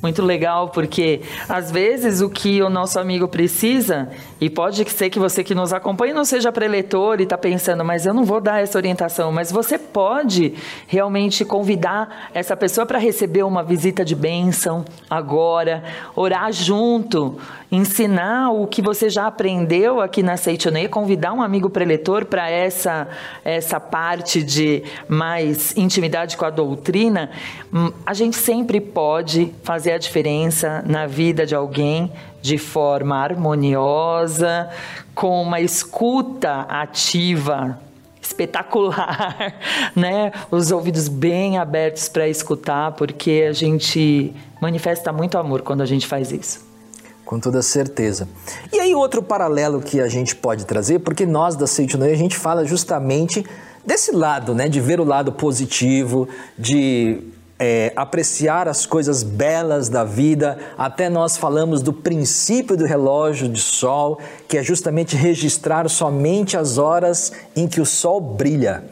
Muito legal, porque às vezes o que o nosso amigo precisa, e pode ser que você que nos acompanha não seja preletor e está pensando, mas eu não vou dar essa orientação, mas você pode realmente convidar essa pessoa para receber uma visita de bênção agora, orar junto, ensinar o que você já aprendeu aqui na Seitonei, convidar um amigo preletor para essa, essa parte de mais intimidade com a doutrina. Hum, a gente sempre pode fazer fazer a diferença na vida de alguém de forma harmoniosa, com uma escuta ativa espetacular, né? Os ouvidos bem abertos para escutar, porque a gente manifesta muito amor quando a gente faz isso. Com toda certeza. E aí outro paralelo que a gente pode trazer, porque nós da Seitonei a gente fala justamente desse lado, né, de ver o lado positivo, de é, apreciar as coisas belas da vida. Até nós falamos do princípio do relógio de sol, que é justamente registrar somente as horas em que o sol brilha.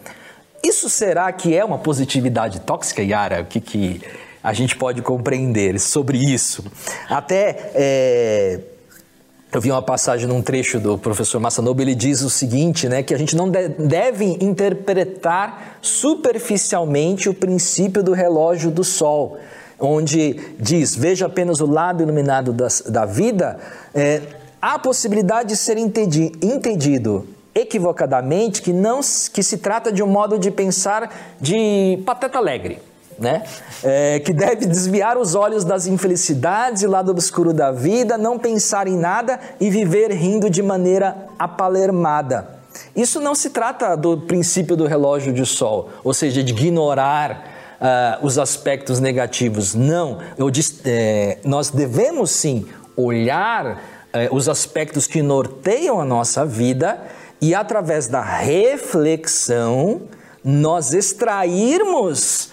Isso será que é uma positividade tóxica, Yara? O que, que a gente pode compreender sobre isso? Até. É eu vi uma passagem num trecho do professor Masanobu, ele diz o seguinte, né, que a gente não deve interpretar superficialmente o princípio do relógio do sol, onde diz, veja apenas o lado iluminado da, da vida, é, há possibilidade de ser entendi, entendido equivocadamente que não que se trata de um modo de pensar de pateta alegre né? É, que deve desviar os olhos das infelicidades e lado obscuro da vida, não pensar em nada e viver rindo de maneira apalermada. Isso não se trata do princípio do relógio de sol, ou seja, de ignorar uh, os aspectos negativos. Não, disse, é, nós devemos sim olhar é, os aspectos que norteiam a nossa vida e, através da reflexão, nós extrairmos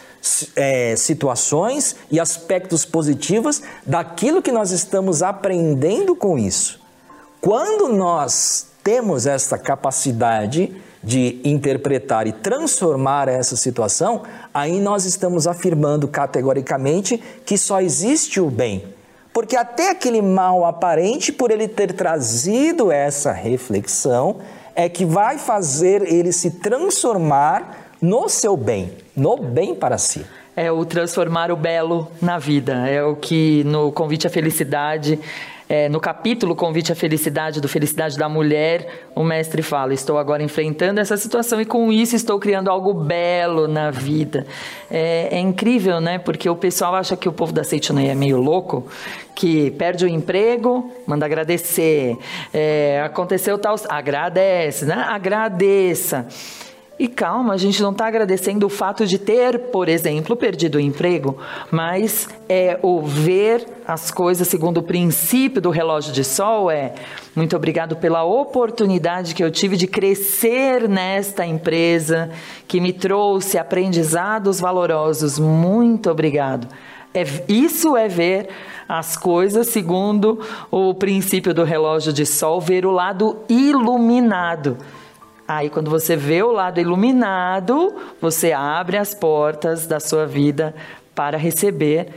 é, situações e aspectos positivos daquilo que nós estamos aprendendo com isso. Quando nós temos essa capacidade de interpretar e transformar essa situação, aí nós estamos afirmando categoricamente que só existe o bem. Porque até aquele mal aparente, por ele ter trazido essa reflexão, é que vai fazer ele se transformar no seu bem, no bem para si. É o transformar o belo na vida. É o que no Convite à Felicidade, é, no capítulo Convite à Felicidade, do Felicidade da Mulher, o mestre fala: Estou agora enfrentando essa situação e com isso estou criando algo belo na vida. É, é incrível, né? Porque o pessoal acha que o povo da Seitonei é meio louco, que perde o emprego, manda agradecer. É, aconteceu tal. Agradece, né? Agradeça. E calma, a gente não está agradecendo o fato de ter, por exemplo, perdido o emprego, mas é o ver as coisas segundo o princípio do relógio de sol é muito obrigado pela oportunidade que eu tive de crescer nesta empresa, que me trouxe aprendizados valorosos. Muito obrigado. É, isso é ver as coisas segundo o princípio do relógio de sol, ver o lado iluminado. Aí, quando você vê o lado iluminado, você abre as portas da sua vida para receber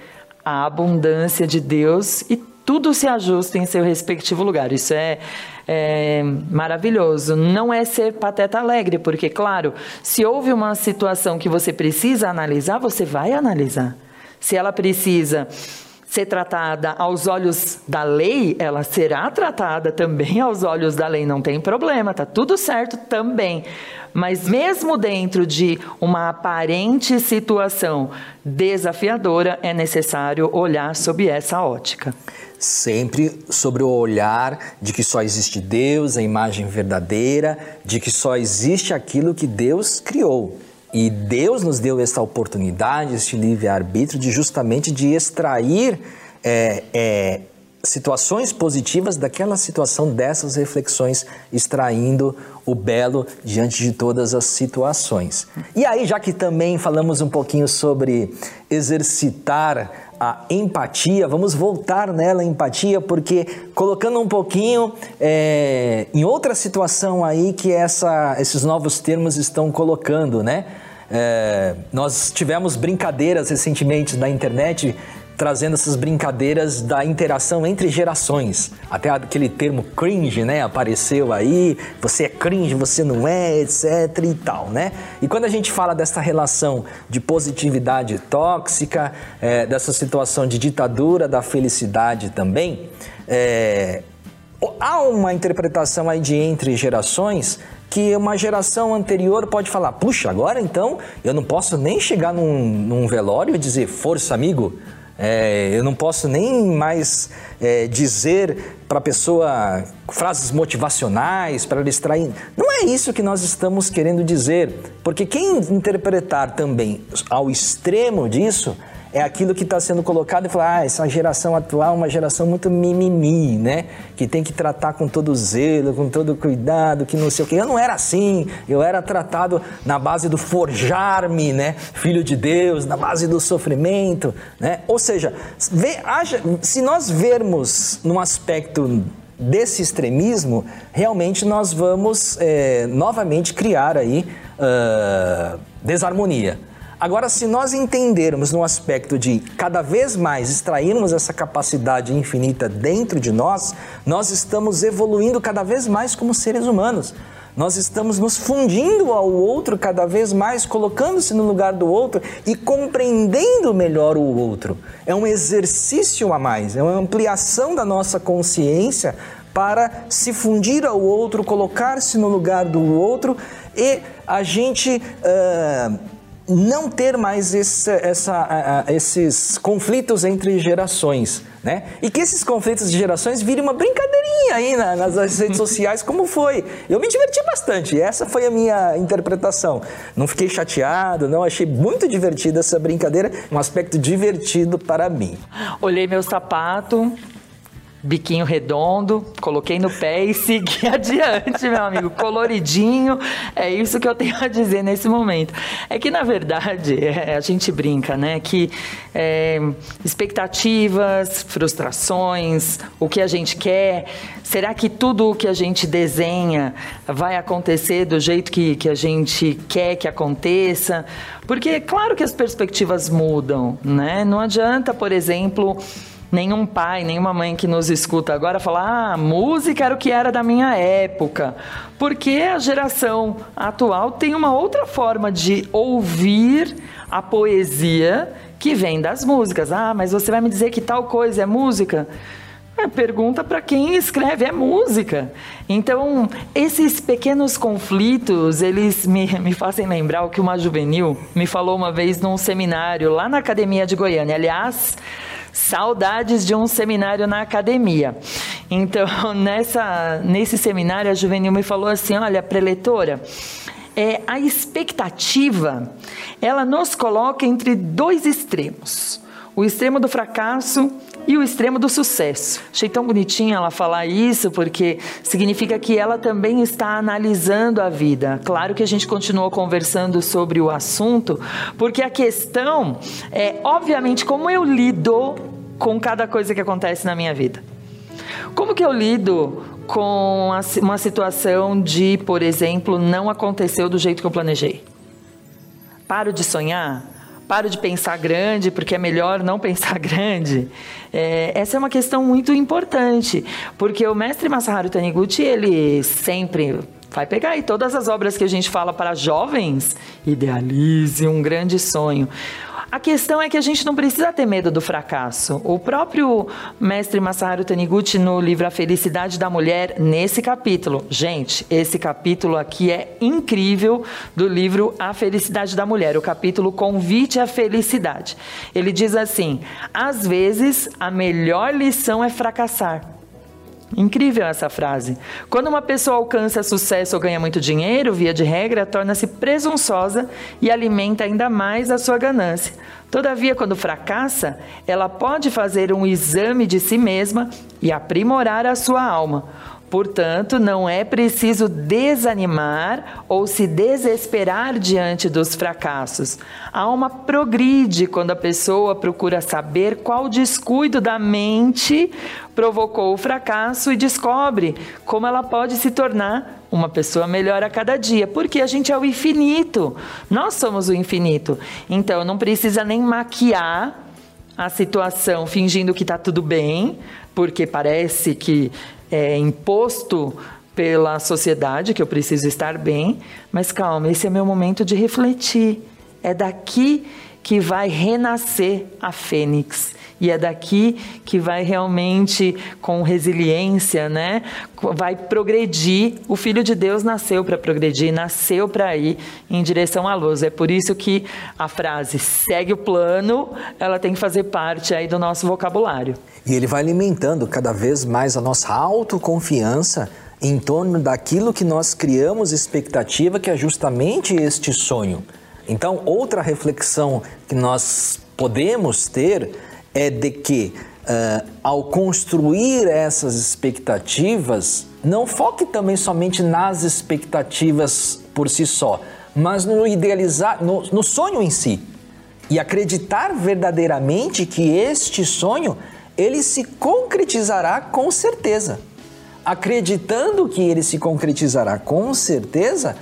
a abundância de Deus e tudo se ajusta em seu respectivo lugar. Isso é, é, maravilhoso. Não é ser pateta alegre, porque, claro, se houve uma situação que você precisa analisar, você vai analisar. Se ela precisa ser tratada aos olhos da lei, ela será tratada também aos olhos da lei, não tem problema, tá tudo certo também. Mas mesmo dentro de uma aparente situação desafiadora, é necessário olhar sob essa ótica sempre sobre o olhar de que só existe Deus, a imagem verdadeira, de que só existe aquilo que Deus criou. E Deus nos deu esta oportunidade, este livre-arbítrio, de justamente de extrair é, é, situações positivas daquela situação, dessas reflexões, extraindo o belo diante de todas as situações. E aí, já que também falamos um pouquinho sobre exercitar a empatia, vamos voltar nela empatia, porque colocando um pouquinho é, em outra situação aí que essa, esses novos termos estão colocando, né? É, nós tivemos brincadeiras recentemente na internet trazendo essas brincadeiras da interação entre gerações. Até aquele termo cringe, né, apareceu aí, você é cringe, você não é, etc e tal, né? E quando a gente fala dessa relação de positividade tóxica, é, dessa situação de ditadura da felicidade também, é, há uma interpretação aí de entre gerações que uma geração anterior pode falar, puxa, agora então eu não posso nem chegar num, num velório e dizer força amigo, é, eu não posso nem mais é, dizer para a pessoa frases motivacionais para ela extrair. Não é isso que nós estamos querendo dizer, porque quem interpretar também ao extremo disso é aquilo que está sendo colocado e falar, ah, essa geração atual é uma geração muito mimimi, né? Que tem que tratar com todo zelo, com todo cuidado, que não sei o quê. Eu não era assim, eu era tratado na base do forjar-me, né? Filho de Deus, na base do sofrimento, né? Ou seja, vê, haja, se nós vermos num aspecto desse extremismo, realmente nós vamos é, novamente criar aí uh, desarmonia. Agora, se nós entendermos no aspecto de cada vez mais extrairmos essa capacidade infinita dentro de nós, nós estamos evoluindo cada vez mais como seres humanos. Nós estamos nos fundindo ao outro cada vez mais, colocando-se no lugar do outro e compreendendo melhor o outro. É um exercício a mais, é uma ampliação da nossa consciência para se fundir ao outro, colocar-se no lugar do outro e a gente. Uh, não ter mais esse, essa, esses conflitos entre gerações, né? E que esses conflitos de gerações virem uma brincadeirinha aí na, nas redes sociais, como foi. Eu me diverti bastante, essa foi a minha interpretação. Não fiquei chateado, não, achei muito divertida essa brincadeira, um aspecto divertido para mim. Olhei meu sapato, biquinho redondo, coloquei no pé e segui adiante, meu amigo, coloridinho. É isso que eu tenho a dizer nesse momento. É que, na verdade, é, a gente brinca, né? Que é, expectativas, frustrações, o que a gente quer, será que tudo o que a gente desenha vai acontecer do jeito que, que a gente quer que aconteça? Porque, claro que as perspectivas mudam, né? Não adianta, por exemplo nenhum pai, nenhuma mãe que nos escuta agora falar: ah, música era o que era da minha época. Porque a geração atual tem uma outra forma de ouvir a poesia que vem das músicas. Ah, mas você vai me dizer que tal coisa é música? É, pergunta para quem escreve, é música. Então, esses pequenos conflitos, eles me, me fazem lembrar o que uma juvenil me falou uma vez num seminário lá na Academia de Goiânia. Aliás, Saudades de um seminário na academia. Então, nessa, nesse seminário, a Juvenil me falou assim: olha, preletora, é, a expectativa ela nos coloca entre dois extremos: o extremo do fracasso e o extremo do sucesso. Achei tão bonitinha ela falar isso, porque significa que ela também está analisando a vida. Claro que a gente continuou conversando sobre o assunto, porque a questão é, obviamente, como eu lido com cada coisa que acontece na minha vida. Como que eu lido com uma situação de, por exemplo, não aconteceu do jeito que eu planejei? Paro de sonhar? Paro de pensar grande, porque é melhor não pensar grande? É, essa é uma questão muito importante, porque o mestre Masaharu Taniguchi, ele sempre vai pegar aí todas as obras que a gente fala para jovens, idealize um grande sonho. A questão é que a gente não precisa ter medo do fracasso. O próprio mestre Masaharu Taniguchi, no livro A Felicidade da Mulher, nesse capítulo, gente, esse capítulo aqui é incrível do livro A Felicidade da Mulher, o capítulo Convite à Felicidade. Ele diz assim: às vezes a melhor lição é fracassar. Incrível essa frase. Quando uma pessoa alcança sucesso ou ganha muito dinheiro, via de regra, torna-se presunçosa e alimenta ainda mais a sua ganância. Todavia, quando fracassa, ela pode fazer um exame de si mesma e aprimorar a sua alma. Portanto, não é preciso desanimar ou se desesperar diante dos fracassos. A alma progride quando a pessoa procura saber qual descuido da mente provocou o fracasso e descobre como ela pode se tornar uma pessoa melhor a cada dia, porque a gente é o infinito. Nós somos o infinito. Então, não precisa nem maquiar a situação fingindo que está tudo bem, porque parece que é imposto pela sociedade que eu preciso estar bem, mas calma, esse é meu momento de refletir. É daqui que vai renascer a fênix. E é daqui que vai realmente, com resiliência, né? Vai progredir. O Filho de Deus nasceu para progredir, nasceu para ir em direção à luz. É por isso que a frase segue o plano, ela tem que fazer parte aí do nosso vocabulário. E ele vai alimentando cada vez mais a nossa autoconfiança em torno daquilo que nós criamos expectativa, que é justamente este sonho. Então, outra reflexão que nós podemos ter é de que, uh, ao construir essas expectativas, não foque também somente nas expectativas por si só, mas no idealizar, no, no sonho em si. E acreditar verdadeiramente que este sonho ele se concretizará com certeza. Acreditando que ele se concretizará com certeza,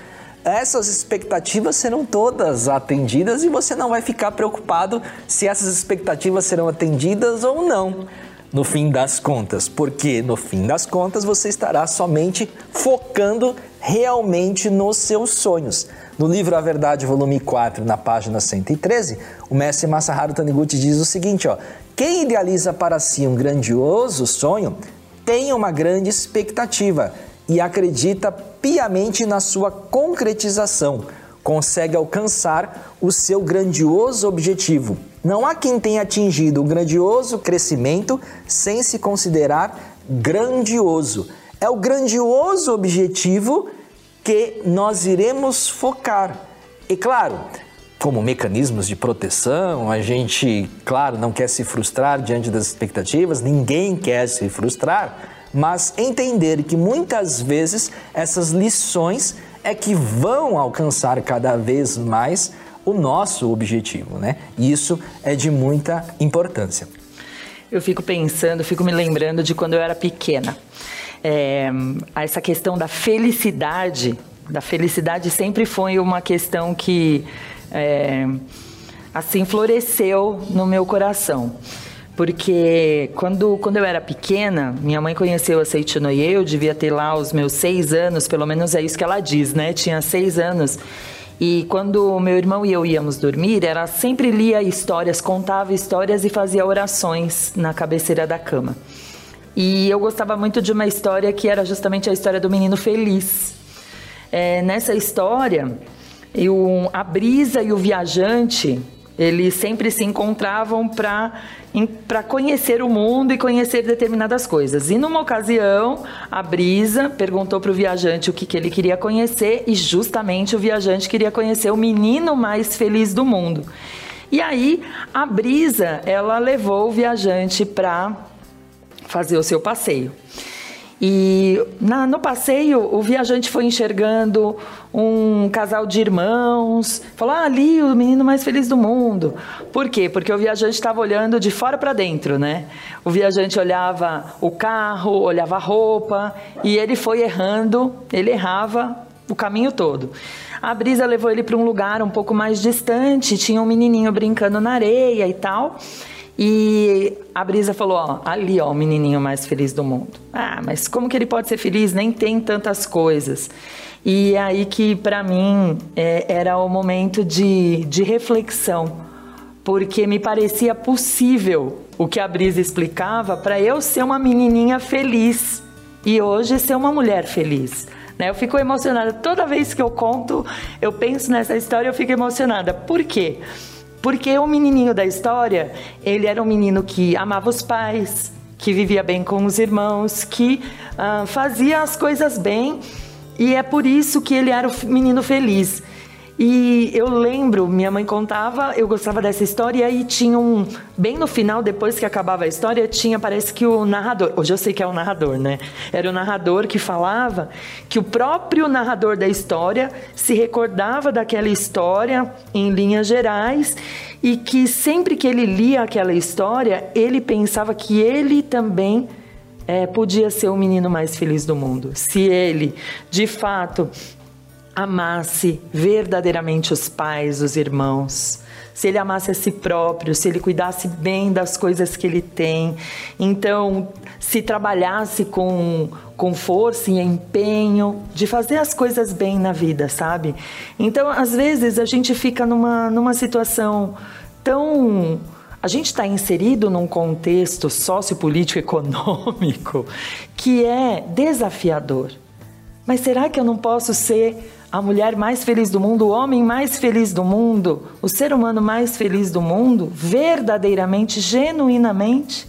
essas expectativas serão todas atendidas e você não vai ficar preocupado se essas expectativas serão atendidas ou não. No fim das contas, porque no fim das contas você estará somente focando realmente nos seus sonhos. No livro A Verdade, volume 4, na página 113, o mestre Masaharu Taniguchi diz o seguinte, ó: Quem idealiza para si um grandioso sonho, tem uma grande expectativa e acredita piamente na sua concretização, consegue alcançar o seu grandioso objetivo. Não há quem tenha atingido um grandioso crescimento sem se considerar grandioso. É o grandioso objetivo que nós iremos focar. E claro, como mecanismos de proteção, a gente, claro, não quer se frustrar diante das expectativas, ninguém quer se frustrar mas entender que muitas vezes essas lições é que vão alcançar cada vez mais o nosso objetivo, né? E isso é de muita importância. Eu fico pensando, fico me lembrando de quando eu era pequena. É, essa questão da felicidade, da felicidade sempre foi uma questão que é, assim floresceu no meu coração. Porque quando, quando eu era pequena, minha mãe conheceu a Seitinoye, eu devia ter lá os meus seis anos, pelo menos é isso que ela diz, né? Tinha seis anos. E quando meu irmão e eu íamos dormir, ela sempre lia histórias, contava histórias e fazia orações na cabeceira da cama. E eu gostava muito de uma história que era justamente a história do menino feliz. É, nessa história, eu, a brisa e o viajante eles sempre se encontravam para conhecer o mundo e conhecer determinadas coisas. E numa ocasião, a Brisa perguntou para o viajante o que, que ele queria conhecer, e justamente o viajante queria conhecer o menino mais feliz do mundo. E aí, a Brisa, ela levou o viajante para fazer o seu passeio. E na, no passeio, o viajante foi enxergando um casal de irmãos. Falou: ah, ali o menino mais feliz do mundo. Por quê? Porque o viajante estava olhando de fora para dentro, né? O viajante olhava o carro, olhava a roupa e ele foi errando, ele errava o caminho todo. A brisa levou ele para um lugar um pouco mais distante, tinha um menininho brincando na areia e tal. E a Brisa falou, ó, ali, ó, o menininho mais feliz do mundo. Ah, mas como que ele pode ser feliz? Nem tem tantas coisas. E aí que, para mim, é, era o momento de, de reflexão. porque me parecia possível o que a Brisa explicava para eu ser uma menininha feliz e hoje ser uma mulher feliz. Né? Eu fico emocionada toda vez que eu conto, eu penso nessa história, eu fico emocionada. Por quê? Porque o menininho da história, ele era um menino que amava os pais, que vivia bem com os irmãos, que uh, fazia as coisas bem, e é por isso que ele era o menino feliz. E eu lembro, minha mãe contava, eu gostava dessa história, e aí tinha um. Bem no final, depois que acabava a história, tinha, parece que o narrador. Hoje eu sei que é o narrador, né? Era o narrador que falava que o próprio narrador da história se recordava daquela história em linhas gerais e que sempre que ele lia aquela história, ele pensava que ele também. É, podia ser o menino mais feliz do mundo. Se ele, de fato, amasse verdadeiramente os pais, os irmãos, se ele amasse a si próprio, se ele cuidasse bem das coisas que ele tem, então se trabalhasse com, com força e empenho de fazer as coisas bem na vida, sabe? Então, às vezes, a gente fica numa, numa situação tão. A gente está inserido num contexto sociopolítico econômico que é desafiador. Mas será que eu não posso ser a mulher mais feliz do mundo, o homem mais feliz do mundo, o ser humano mais feliz do mundo, verdadeiramente, genuinamente.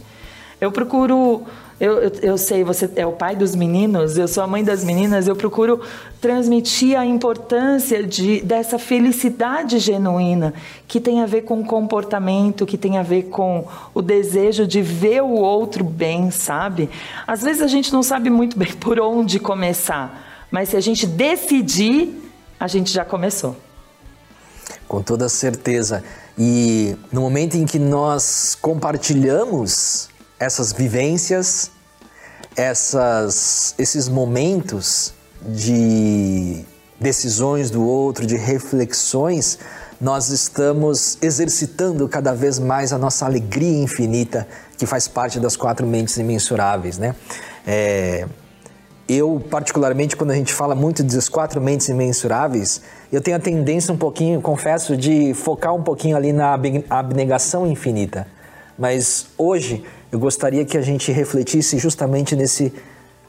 Eu procuro, eu, eu, eu, sei, você é o pai dos meninos, eu sou a mãe das meninas, eu procuro transmitir a importância de, dessa felicidade genuína, que tem a ver com comportamento, que tem a ver com o desejo de ver o outro bem, sabe? Às vezes a gente não sabe muito bem por onde começar. Mas se a gente decidir, a gente já começou. Com toda certeza. E no momento em que nós compartilhamos essas vivências, essas, esses momentos de decisões do outro, de reflexões, nós estamos exercitando cada vez mais a nossa alegria infinita, que faz parte das quatro mentes imensuráveis, né? É, eu, particularmente, quando a gente fala muito dos quatro mentes imensuráveis, eu tenho a tendência um pouquinho, confesso, de focar um pouquinho ali na abnegação infinita. Mas hoje eu gostaria que a gente refletisse justamente nesse,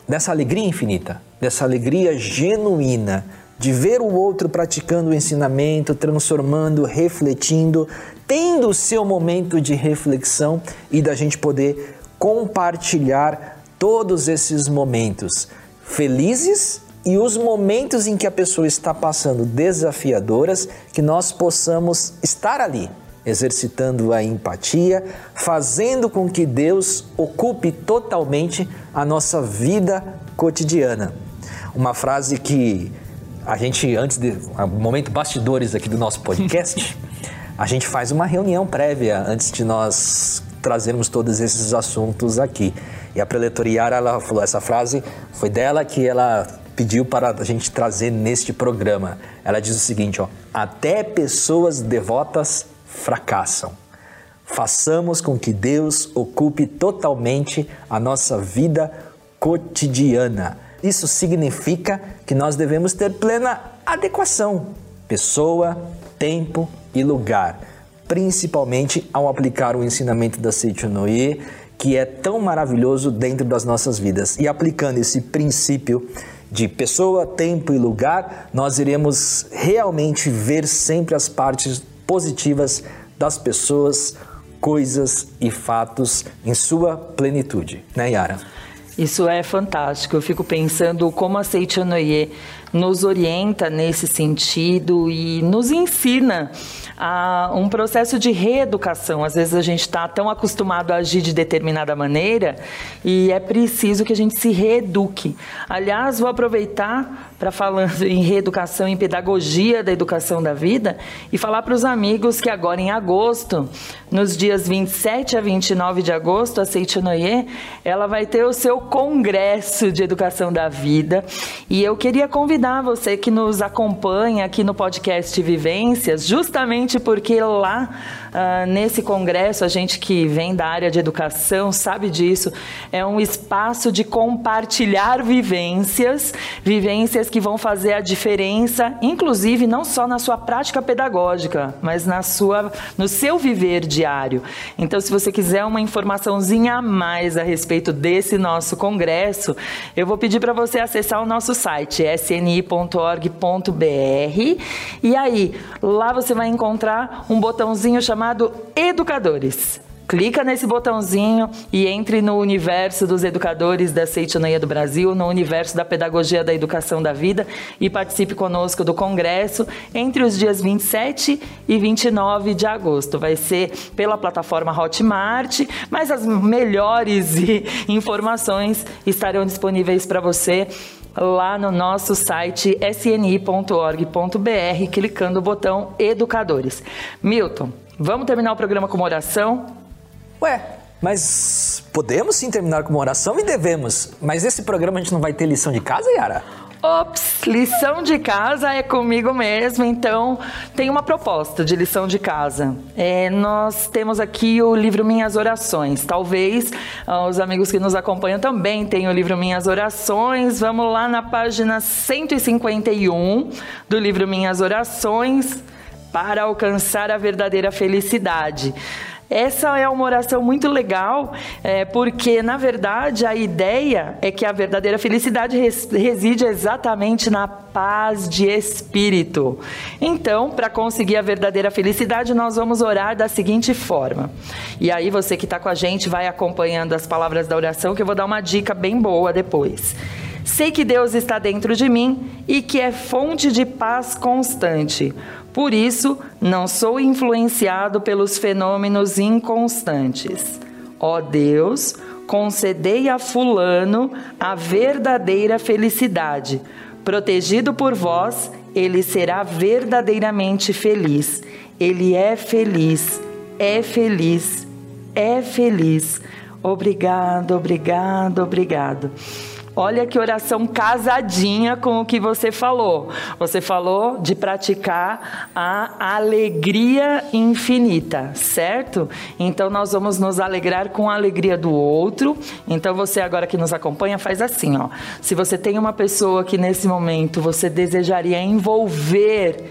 nessa alegria infinita, dessa alegria genuína de ver o outro praticando o ensinamento, transformando, refletindo, tendo o seu momento de reflexão e da gente poder compartilhar todos esses momentos felizes e os momentos em que a pessoa está passando desafiadoras, que nós possamos estar ali, exercitando a empatia, fazendo com que Deus ocupe totalmente a nossa vida cotidiana. Uma frase que a gente, antes de. momento bastidores aqui do nosso podcast, a gente faz uma reunião prévia antes de nós trazermos todos esses assuntos aqui. E a preletoriara, ela falou, essa frase foi dela que ela pediu para a gente trazer neste programa. Ela diz o seguinte, ó, até pessoas devotas fracassam. Façamos com que Deus ocupe totalmente a nossa vida cotidiana. Isso significa que nós devemos ter plena adequação, pessoa, tempo e lugar, principalmente ao aplicar o ensinamento da Seiichi Noye que é tão maravilhoso dentro das nossas vidas. E aplicando esse princípio de pessoa, tempo e lugar, nós iremos realmente ver sempre as partes positivas das pessoas, coisas e fatos em sua plenitude, né, Yara? Isso é fantástico. Eu fico pensando como a Seichanoye nos orienta nesse sentido e nos ensina a um processo de reeducação. Às vezes a gente está tão acostumado a agir de determinada maneira e é preciso que a gente se reeduque. Aliás, vou aproveitar para falando em reeducação, em pedagogia da educação da vida e falar para os amigos que agora em agosto, nos dias 27 a 29 de agosto, a Seitinoye, ela vai ter o seu congresso de educação da vida. E eu queria convidar convidar você que nos acompanha aqui no podcast Vivências, justamente porque lá uh, nesse congresso, a gente que vem da área de educação sabe disso, é um espaço de compartilhar vivências, vivências que vão fazer a diferença, inclusive não só na sua prática pedagógica, mas na sua, no seu viver diário. Então, se você quiser uma informaçãozinha a mais a respeito desse nosso congresso, eu vou pedir para você acessar o nosso site sni.org.br e aí lá você vai encontrar um botãozinho chamado Educadores. Clica nesse botãozinho e entre no universo dos educadores da Seitoneia do Brasil, no universo da pedagogia da educação da vida e participe conosco do congresso entre os dias 27 e 29 de agosto. Vai ser pela plataforma Hotmart, mas as melhores informações estarão disponíveis para você lá no nosso site sni.org.br, clicando o botão Educadores. Milton, vamos terminar o programa com uma oração? Ué, mas podemos sim terminar com uma oração e devemos. Mas esse programa a gente não vai ter lição de casa, Yara? Ops, lição de casa é comigo mesmo, então tem uma proposta de lição de casa. É, nós temos aqui o livro Minhas Orações. Talvez ah, os amigos que nos acompanham também tenham o livro Minhas Orações. Vamos lá na página 151 do livro Minhas Orações para alcançar a verdadeira felicidade. Essa é uma oração muito legal, é, porque na verdade a ideia é que a verdadeira felicidade res, reside exatamente na paz de espírito. Então, para conseguir a verdadeira felicidade, nós vamos orar da seguinte forma. E aí, você que está com a gente vai acompanhando as palavras da oração, que eu vou dar uma dica bem boa depois. Sei que Deus está dentro de mim e que é fonte de paz constante. Por isso, não sou influenciado pelos fenômenos inconstantes. Ó Deus, concedei a Fulano a verdadeira felicidade. Protegido por vós, ele será verdadeiramente feliz. Ele é feliz, é feliz, é feliz. Obrigado, obrigado, obrigado. Olha que oração casadinha com o que você falou. Você falou de praticar a alegria infinita, certo? Então nós vamos nos alegrar com a alegria do outro. Então você agora que nos acompanha faz assim, ó. Se você tem uma pessoa que nesse momento você desejaria envolver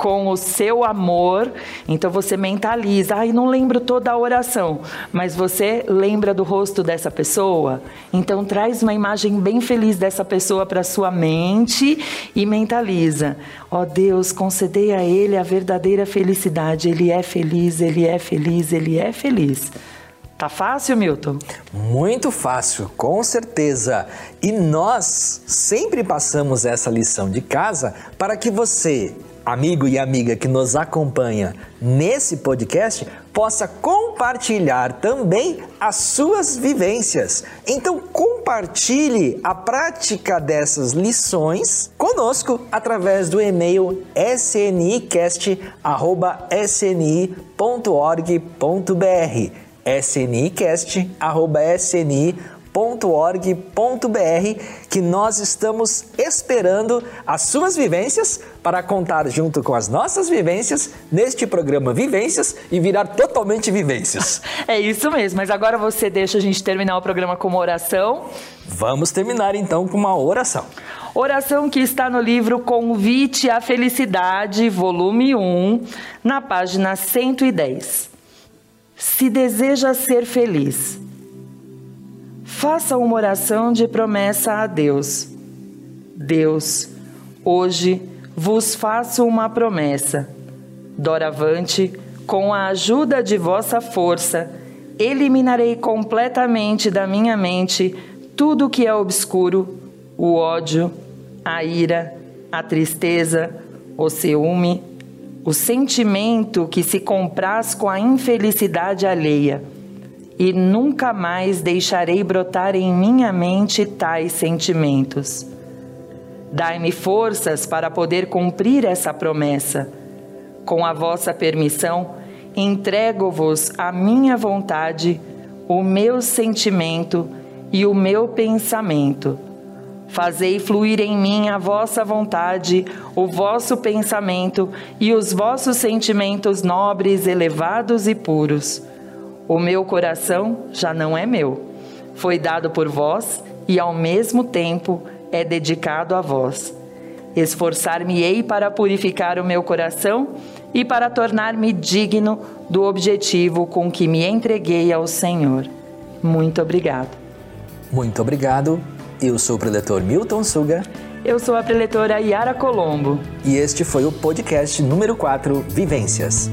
com o seu amor. Então você mentaliza, ai, não lembro toda a oração, mas você lembra do rosto dessa pessoa. Então traz uma imagem bem feliz dessa pessoa para sua mente e mentaliza: ó oh, Deus, concedei a ele a verdadeira felicidade. Ele é feliz, ele é feliz, ele é feliz. Tá fácil, Milton? Muito fácil, com certeza. E nós sempre passamos essa lição de casa para que você amigo e amiga que nos acompanha nesse podcast possa compartilhar também as suas vivências. Então compartilhe a prática dessas lições conosco através do e-mail snicast@sni.org.br snicast@sni.org.br www.org.br que nós estamos esperando as suas vivências para contar junto com as nossas vivências neste programa Vivências e virar totalmente vivências. É isso mesmo, mas agora você deixa a gente terminar o programa com uma oração. Vamos terminar então com uma oração. Oração que está no livro Convite à Felicidade, volume 1, na página 110. Se deseja ser feliz, Faça uma oração de promessa a Deus. Deus, hoje vos faço uma promessa. Doravante, com a ajuda de vossa força, eliminarei completamente da minha mente tudo que é obscuro, o ódio, a ira, a tristeza, o ciúme, o sentimento que se compraz com a infelicidade alheia e nunca mais deixarei brotar em minha mente tais sentimentos. Dai-me forças para poder cumprir essa promessa. Com a vossa permissão, entrego-vos a minha vontade, o meu sentimento e o meu pensamento. Fazei fluir em mim a vossa vontade, o vosso pensamento e os vossos sentimentos nobres, elevados e puros. O meu coração já não é meu, foi dado por vós e ao mesmo tempo é dedicado a vós. Esforçar-me-ei para purificar o meu coração e para tornar-me digno do objetivo com que me entreguei ao Senhor. Muito obrigado. Muito obrigado eu sou o preletor Milton Suga. Eu sou a preletora Yara Colombo. E este foi o podcast número 4 Vivências.